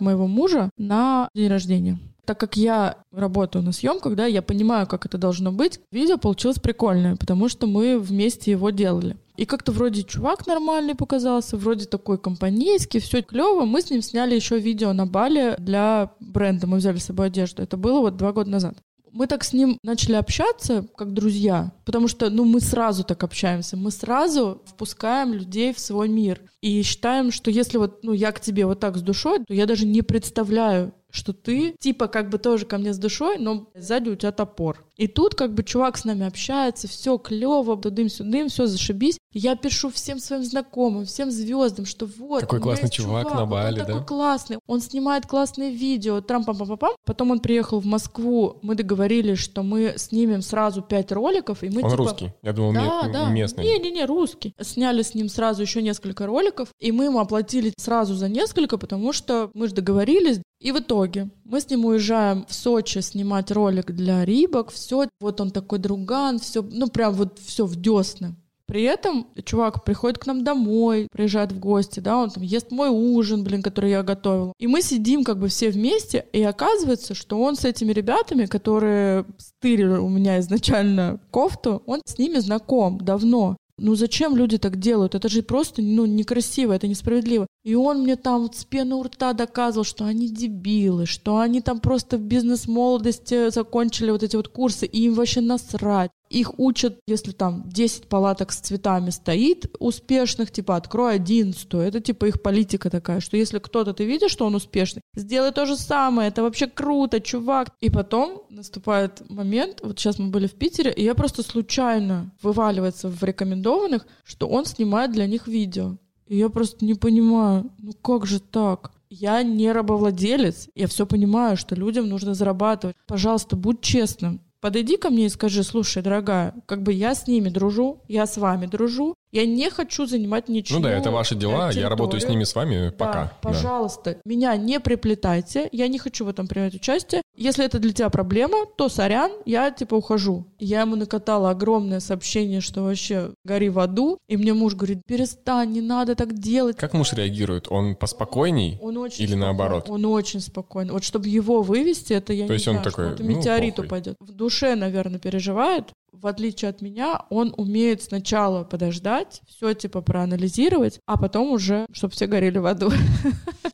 моего мужа на день рождения. Так как я работаю на съемках, да, я понимаю, как это должно быть. Видео получилось прикольное, потому что мы вместе его делали. И как-то вроде чувак нормальный показался, вроде такой компанейский, все клево. Мы с ним сняли еще видео на Бали для бренда. Мы взяли с собой одежду. Это было вот два года назад мы так с ним начали общаться, как друзья, потому что, ну, мы сразу так общаемся, мы сразу впускаем людей в свой мир и считаем, что если вот, ну, я к тебе вот так с душой, то я даже не представляю, что ты типа как бы тоже ко мне с душой, но сзади у тебя топор. И тут как бы чувак с нами общается, все клево, дым-сюдым, все зашибись. Я пишу всем своим знакомым, всем звездам, что вот. Какой классный чувак, чувак на Бали, он да? такой классный, он снимает классные видео, трам пам пам пам Потом он приехал в Москву, мы договорились, что мы снимем сразу пять роликов, и мы он типа... русский, я думал, да, да. местный. Не-не-не, русский. Сняли с ним сразу еще несколько роликов, и мы ему оплатили сразу за несколько, потому что мы же договорились, и в итоге мы с ним уезжаем в Сочи снимать ролик для Рибок. Все, вот он такой друган, все, ну прям вот все в десны. При этом чувак приходит к нам домой, приезжает в гости, да, он там ест мой ужин, блин, который я готовила. И мы сидим как бы все вместе, и оказывается, что он с этими ребятами, которые стырили у меня изначально кофту, он с ними знаком давно. Ну зачем люди так делают? Это же просто ну, некрасиво, это несправедливо. И он мне там вот с пены у рта доказывал, что они дебилы, что они там просто в бизнес-молодости закончили вот эти вот курсы, и им вообще насрать. Их учат, если там 10 палаток с цветами стоит успешных, типа открой 11. Это типа их политика такая, что если кто-то ты видишь, что он успешный, сделай то же самое, это вообще круто, чувак. И потом наступает момент, вот сейчас мы были в Питере, и я просто случайно вываливается в рекомендованных, что он снимает для них видео. И я просто не понимаю, ну как же так? Я не рабовладелец, я все понимаю, что людям нужно зарабатывать. Пожалуйста, будь честным. Подойди ко мне и скажи, слушай, дорогая, как бы я с ними дружу, я с вами дружу, я не хочу занимать ничего. Ну да, это ваши дела, территорию. я работаю с ними с вами пока. Да, пожалуйста, да. меня не приплетайте, я не хочу в этом принимать участие. Если это для тебя проблема, то сорян, я типа ухожу. Я ему накатала огромное сообщение, что вообще гори в аду. И мне муж говорит, перестань, не надо так делать. Как муж реагирует? Он поспокойней Он очень или спокойный. наоборот? Он очень спокойный. Вот чтобы его вывести, это я То не есть он такой, что ну, метеорит похуй. упадет. В душе, наверное, переживает. В отличие от меня, он умеет сначала подождать, все типа проанализировать, а потом уже, чтобы все горели в аду.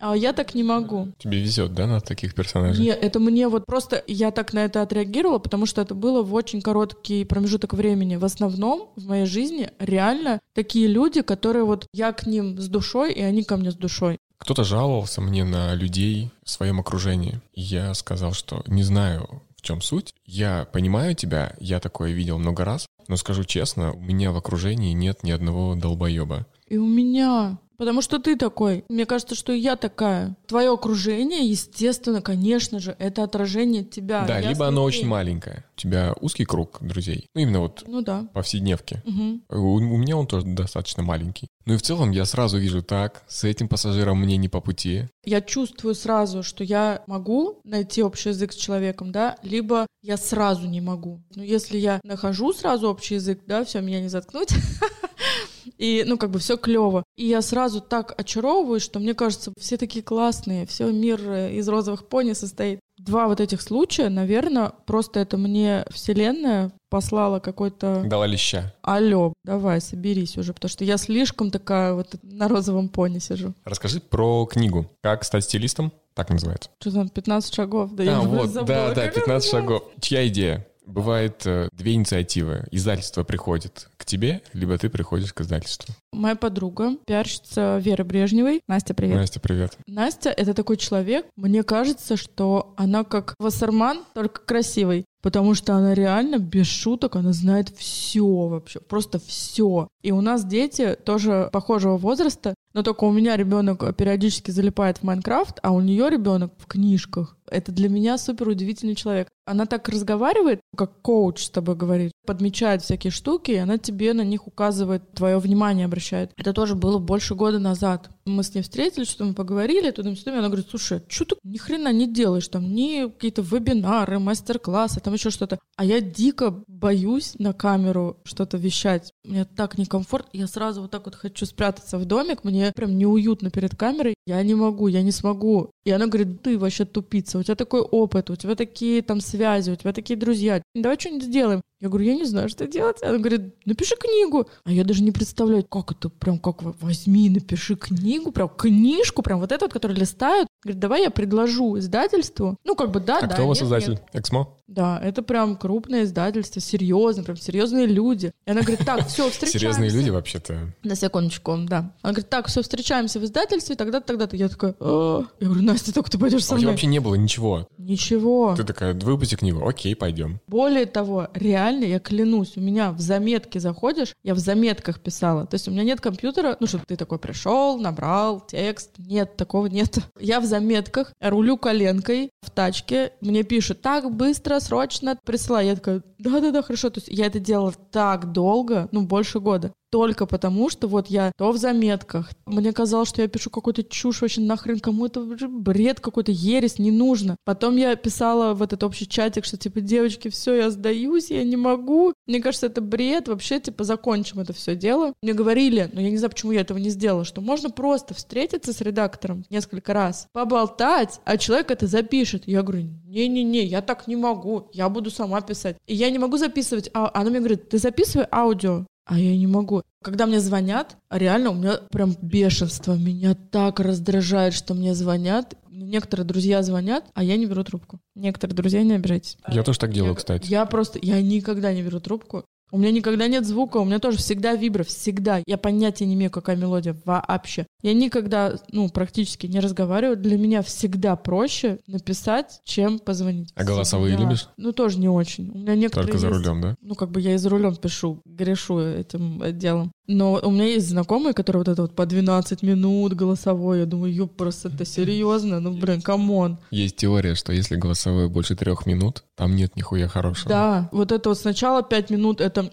А я так не могу. Тебе везет, да, на таких персонажей? Нет, это мне вот просто я так на это отреагировала, потому что это было в очень короткий промежуток времени. В основном в моей жизни реально такие люди, которые вот я к ним с душой, и они ко мне с душой. Кто-то жаловался мне на людей в своем окружении. Я сказал, что не знаю, в чем суть. Я понимаю тебя, я такое видел много раз, но скажу честно, у меня в окружении нет ни одного долбоеба. И у меня. Потому что ты такой. Мне кажется, что и я такая. Твое окружение, естественно, конечно же, это отражение тебя. да, либо оно очень маленькое. У тебя узкий круг друзей. Ну, именно вот Ну да. повседневки. Мгм. У, у меня он тоже достаточно маленький. Ну и в целом я сразу вижу так, с этим пассажиром мне не по пути. Я чувствую сразу, что я могу найти общий язык с человеком, да, либо я сразу не могу. Но если я нахожу сразу общий язык, да, все, меня не заткнуть. И, ну, как бы все клево. И я сразу так очаровываюсь, что мне кажется, все такие классные, все мир э, из розовых пони состоит. Два вот этих случая, наверное, просто это мне Вселенная послала какой-то Дала леща. алло, давай, соберись уже, потому что я слишком такая вот на розовом пони сижу. Расскажи про книгу. Как стать стилистом? Так называется. Что там, 15 шагов? Да я а, уже вот, забыла, да, да, как это 15 называется. шагов. Чья идея? Бывает э, две инициативы. Издательство приходит к тебе, либо ты приходишь к издательству. Моя подруга, пиарщица Веры Брежневой. Настя, привет. Настя, привет. Настя — это такой человек, мне кажется, что она как Вассерман, только красивый. Потому что она реально, без шуток, она знает все вообще, просто все. И у нас дети тоже похожего возраста, но только у меня ребенок периодически залипает в Майнкрафт, а у нее ребенок в книжках. Это для меня супер удивительный человек. Она так разговаривает, как коуч с тобой говорит, подмечает всякие штуки, и она тебе на них указывает, твое внимание обращает. Это тоже было больше года назад. Мы с ней встретились, что мы поговорили, туда сюда, она говорит, слушай, что ты ни хрена не делаешь, там ни какие-то вебинары, мастер-классы, там еще что-то. А я дико боюсь на камеру что-то вещать. Мне так некомфортно, я сразу вот так вот хочу спрятаться в домик, мне прям неуютно перед камерой, я не могу, я не смогу. И она говорит, ты вообще тупица, у тебя такой опыт, у тебя такие там связи, у тебя такие друзья, давай что-нибудь сделаем. Я говорю, я не знаю, что делать. Она говорит, напиши книгу. А я даже не представляю, как это, прям как возьми, напиши книгу, прям книжку, прям вот эту вот, которую листают. Говорит, давай я предложу издательству. Ну, как бы да, а да. кто у вас нет, издатель? нет. Эксмо? Да, это прям крупное издательство, серьезно, прям серьезные люди. И она говорит, так, все, встречаемся. Серьезные люди вообще-то. На секундочку, да. Она говорит, так, все, встречаемся в издательстве, тогда-то, тогда-то. Я такая, «А». я говорю, Настя, только ты пойдешь со А тебя мной. вообще не было ничего. Ничего. Ты такая, выпусти книгу, окей, пойдем. Более того, реально, я клянусь, у меня в заметки заходишь, я в заметках писала. То есть у меня нет компьютера, ну, чтобы ты такой пришел, набрал текст. Нет, такого нет. Я в заметках рулю коленкой в тачке, мне пишут, так, быстро, срочно, присылай. Я такая, да-да-да, хорошо. То есть я это делала так долго, ну, больше года. Только потому, что вот я то в заметках, мне казалось, что я пишу какую-то чушь, вообще нахрен кому это бред какой-то, ересь, не нужно. Потом я писала в этот общий чатик, что типа, девочки, все, я сдаюсь, я не могу. Мне кажется, это бред, вообще, типа, закончим это все дело. Мне говорили, но я не знаю, почему я этого не сделала, что можно просто встретиться с редактором несколько раз, поболтать, а человек это запишет. Я говорю, не-не-не, я так не могу, я буду сама писать. И я не могу записывать, а она мне говорит, ты записывай аудио. А я не могу. Когда мне звонят, реально у меня прям бешенство. Меня так раздражает, что мне звонят. Некоторые друзья звонят, а я не беру трубку. Некоторые друзья, не обижайтесь. Я тоже так делаю, Я- кстати. Я просто, я никогда не беру трубку. У меня никогда нет звука, у меня тоже всегда вибра, всегда. Я понятия не имею, какая мелодия вообще. Я никогда, ну, практически не разговариваю. Для меня всегда проще написать, чем позвонить. А голосовые Всегда. любишь? Ну, тоже не очень. У меня некоторые Только за есть- рулем, да? ну, как бы я и за рулем пишу, грешу этим делом. Но у меня есть знакомые, которые вот это вот по 12 минут голосовой. Я думаю, ёп, просто это серьезно? Ну, блин, come on. Есть теория, что если голосовое больше трех минут, там нет нихуя хорошего. Да, вот это вот сначала 5 минут, это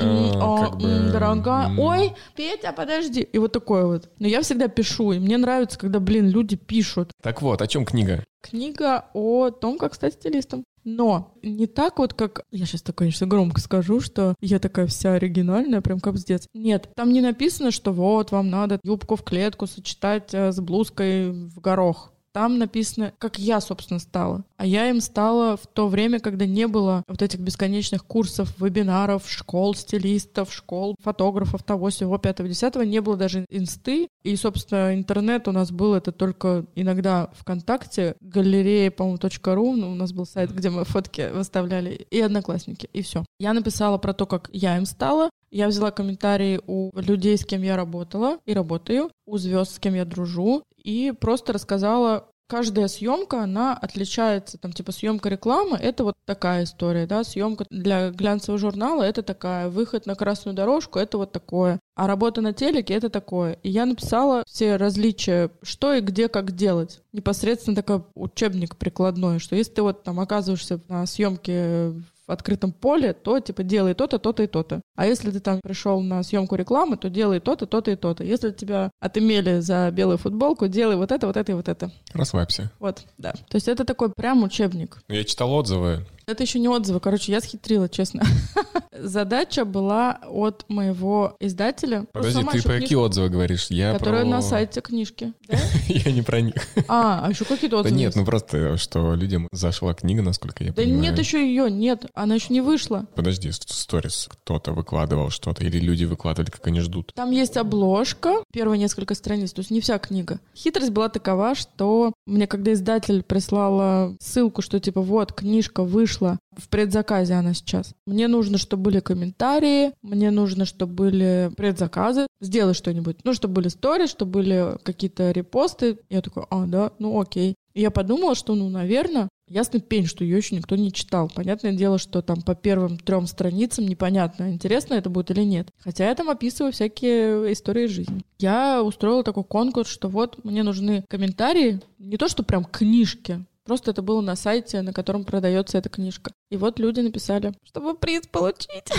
А, а, м. ой, Петя, подожди. И вот такое вот. Но я всегда пишу, и мне нравится, когда, блин, люди пишут. Так вот, о чем книга? Книга о том, как стать стилистом. Но не так вот, как... Я сейчас так, конечно, громко скажу, что я такая вся оригинальная, прям как капздец. Нет, там не написано, что вот, вам надо юбку в клетку сочетать э, с блузкой в горох. Там написано, как я, собственно, стала. А я им стала в то время, когда не было вот этих бесконечных курсов, вебинаров, школ стилистов, школ фотографов, того всего, пятого, десятого. Не было даже инсты. И, собственно, интернет у нас был это только иногда ВКонтакте, галерея, по-моему, .ру, ну, у нас был сайт, где мы фотки выставляли, и Одноклассники, и все. Я написала про то, как я им стала, я взяла комментарии у людей, с кем я работала и работаю, у звезд, с кем я дружу, и просто рассказала каждая съемка, она отличается, там, типа, съемка рекламы, это вот такая история, да, съемка для глянцевого журнала, это такая, выход на красную дорожку, это вот такое, а работа на телеке, это такое. И я написала все различия, что и где, как делать. Непосредственно такой учебник прикладной, что если ты вот там оказываешься на съемке в открытом поле, то типа делай то-то, то-то и то-то. А если ты там пришел на съемку рекламы, то делай то-то, то-то и то-то. Если тебя отымели за белую футболку, делай вот это, вот это и вот это. Расслабься. Вот, да. То есть это такой прям учебник. Я читал отзывы. Это еще не отзывы, короче, я схитрила, честно. Задача была от моего издателя. Подожди, ты про какие отзывы говоришь? Я Которые на сайте книжки. Я не про них. А, а еще какие-то отзывы? Нет, ну просто, что людям зашла книга, насколько я понимаю. Да нет еще ее, нет, она еще не вышла. Подожди, сторис кто-то выкладывал что-то, или люди выкладывали, как они ждут? Там есть обложка, первые несколько страниц, то есть не вся книга. Хитрость была такова, что мне когда издатель прислала ссылку, что типа вот, книжка вышла, в предзаказе она сейчас. Мне нужно, чтобы были комментарии, мне нужно, чтобы были предзаказы. Сделай что-нибудь. Ну, чтобы были сторис, чтобы были какие-то репосты. Я такой, а, да, ну окей. И я подумала, что, ну, наверное, ясный пень, что ее еще никто не читал. Понятное дело, что там по первым трем страницам непонятно, интересно это будет или нет. Хотя я там описываю всякие истории жизни. Я устроила такой конкурс, что вот мне нужны комментарии, не то, что прям книжки, Просто это было на сайте, на котором продается эта книжка. И вот люди написали, чтобы приз получить.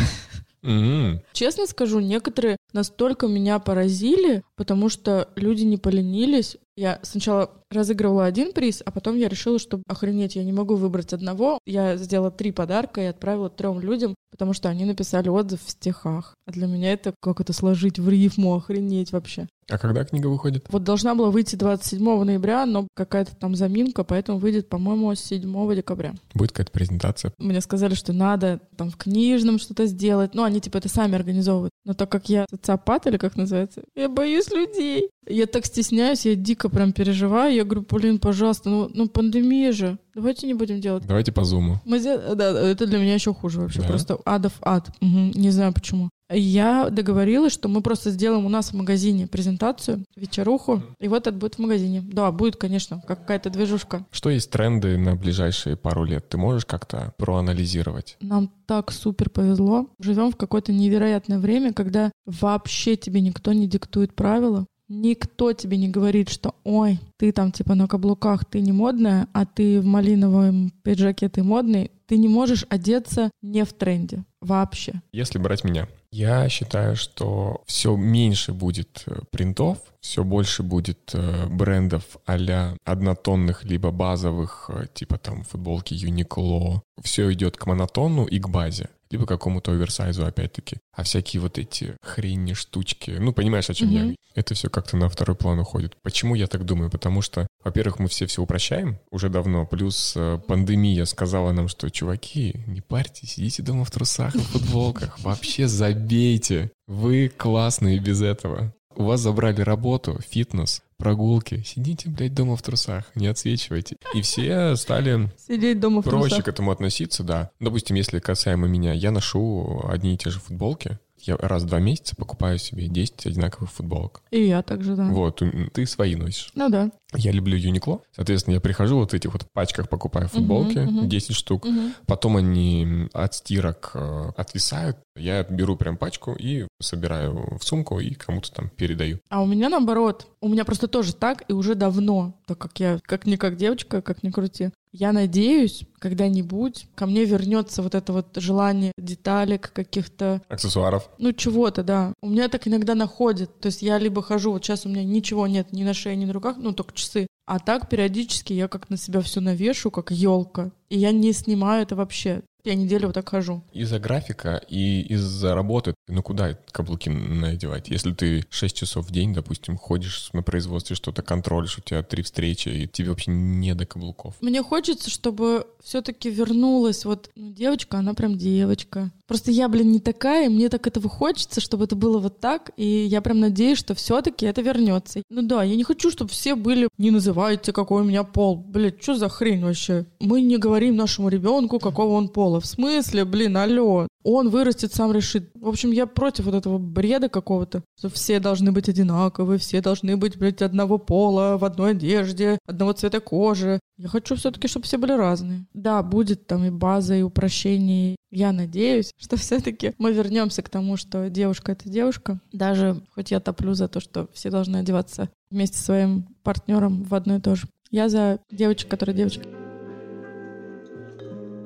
Mm-hmm. Честно скажу, некоторые настолько меня поразили, потому что люди не поленились. Я сначала разыгрывала один приз, а потом я решила, что охренеть, я не могу выбрать одного. Я сделала три подарка и отправила трем людям, потому что они написали отзыв в стихах. А для меня это как это сложить в рифму, охренеть вообще. А когда книга выходит? Вот должна была выйти 27 ноября, но какая-то там заминка, поэтому выйдет, по-моему, 7 декабря. Будет какая-то презентация? Мне сказали, что надо там в книжном что-то сделать. Ну, они типа это сами организовывают. Но так как я социопат или как называется, я боюсь людей. Я так стесняюсь, я дико прям переживаю. Я говорю, блин, пожалуйста, ну, ну пандемия же. Давайте не будем делать. Давайте по зуму. Мы, да, это для меня еще хуже вообще. Да? Просто адов ад. Угу, не знаю почему. Я договорилась, что мы просто сделаем у нас в магазине презентацию, вечеруху, и вот это будет в магазине. Да, будет, конечно, какая-то движушка. Что есть тренды на ближайшие пару лет? Ты можешь как-то проанализировать? Нам так супер повезло. Живем в какое-то невероятное время, когда вообще тебе никто не диктует правила. Никто тебе не говорит, что ой, ты там типа на каблуках, ты не модная, а ты в малиновом пиджаке, ты модный. Ты не можешь одеться не в тренде вообще. Если брать меня, я считаю, что все меньше будет э, принтов, все больше будет э, брендов а однотонных либо базовых, э, типа там футболки Uniqlo. Все идет к монотону и к базе либо какому-то оверсайзу, опять-таки. А всякие вот эти хрени, штучки, ну, понимаешь, о чем mm-hmm. я? Это все как-то на второй план уходит. Почему я так думаю? Потому что, во-первых, мы все все упрощаем уже давно, плюс э, пандемия сказала нам, что, чуваки, не парьтесь, сидите дома в трусах и футболках, вообще забейте. Вы классные без этого. У вас забрали работу, фитнес, прогулки. Сидите, блядь, дома в трусах, не отсвечивайте. И все стали Сидеть дома в проще трусах. к этому относиться, да. Допустим, если касаемо меня, я ношу одни и те же футболки, я раз в два месяца покупаю себе 10 одинаковых футболок. И я также, да. Вот, ты свои носишь. Ну да. Я люблю Uniqlo. Соответственно, я прихожу вот в этих вот пачках, покупаю футболки, uh-huh, uh-huh. 10 штук. Uh-huh. Потом они от стирок э, отвисают. Я беру прям пачку и собираю в сумку и кому-то там передаю. А у меня наоборот. У меня просто тоже так, и уже давно, так как я как-никак девочка, как ни крути. Я надеюсь, когда-нибудь ко мне вернется вот это вот желание деталек каких-то. Аксессуаров. Ну, чего-то, да. У меня так иногда находит. То есть я либо хожу, вот сейчас у меня ничего нет ни на шее, ни на руках, ну, только часы. А так периодически я как на себя все навешу, как елка. И я не снимаю это вообще. Я неделю вот так хожу. Из-за графика и из-за работы, ну куда каблуки надевать? Если ты 6 часов в день, допустим, ходишь на производстве, что-то контролишь, у тебя три встречи, и тебе вообще не до каблуков. Мне хочется, чтобы все-таки вернулась вот ну, девочка, она прям девочка. Просто я, блин, не такая, и мне так этого хочется, чтобы это было вот так, и я прям надеюсь, что все-таки это вернется. Ну да, я не хочу, чтобы все были, не называйте, какой у меня пол. Блин, что за хрень вообще? Мы не говорим нашему ребенку, какого он пола. В смысле, блин, алло. Он вырастет, сам решит. В общем, я против вот этого бреда какого-то, что все должны быть одинаковые, все должны быть, блядь, одного пола, в одной одежде, одного цвета кожи. Я хочу все-таки, чтобы все были разные. Да, будет там и база, и упрощение. Я надеюсь, что все-таки мы вернемся к тому, что девушка это девушка. Даже хоть я топлю за то, что все должны одеваться вместе со своим партнером в одно и то же. Я за девочек, которые девочки.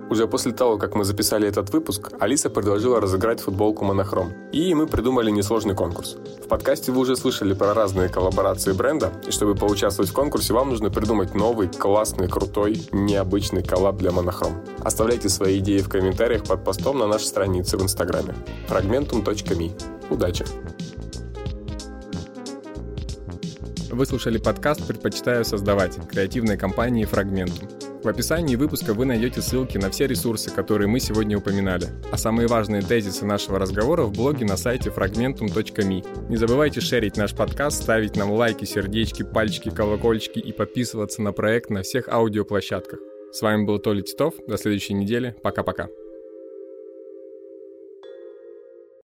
Уже после того, как мы записали этот выпуск, Алиса предложила разыграть футболку «Монохром». И мы придумали несложный конкурс. В подкасте вы уже слышали про разные коллаборации бренда, и чтобы поучаствовать в конкурсе, вам нужно придумать новый, классный, крутой, необычный коллаб для «Монохром». Оставляйте свои идеи в комментариях под постом на нашей странице в Инстаграме. fragmentum.me. Удачи! Вы слушали подкаст «Предпочитаю создавать» креативной компании «Фрагментум». В описании выпуска вы найдете ссылки на все ресурсы, которые мы сегодня упоминали, а самые важные тезисы нашего разговора в блоге на сайте fragmentum.me. Не забывайте шерить наш подкаст, ставить нам лайки, сердечки, пальчики, колокольчики и подписываться на проект на всех аудиоплощадках. С вами был Толя Титов. До следующей недели. Пока-пока.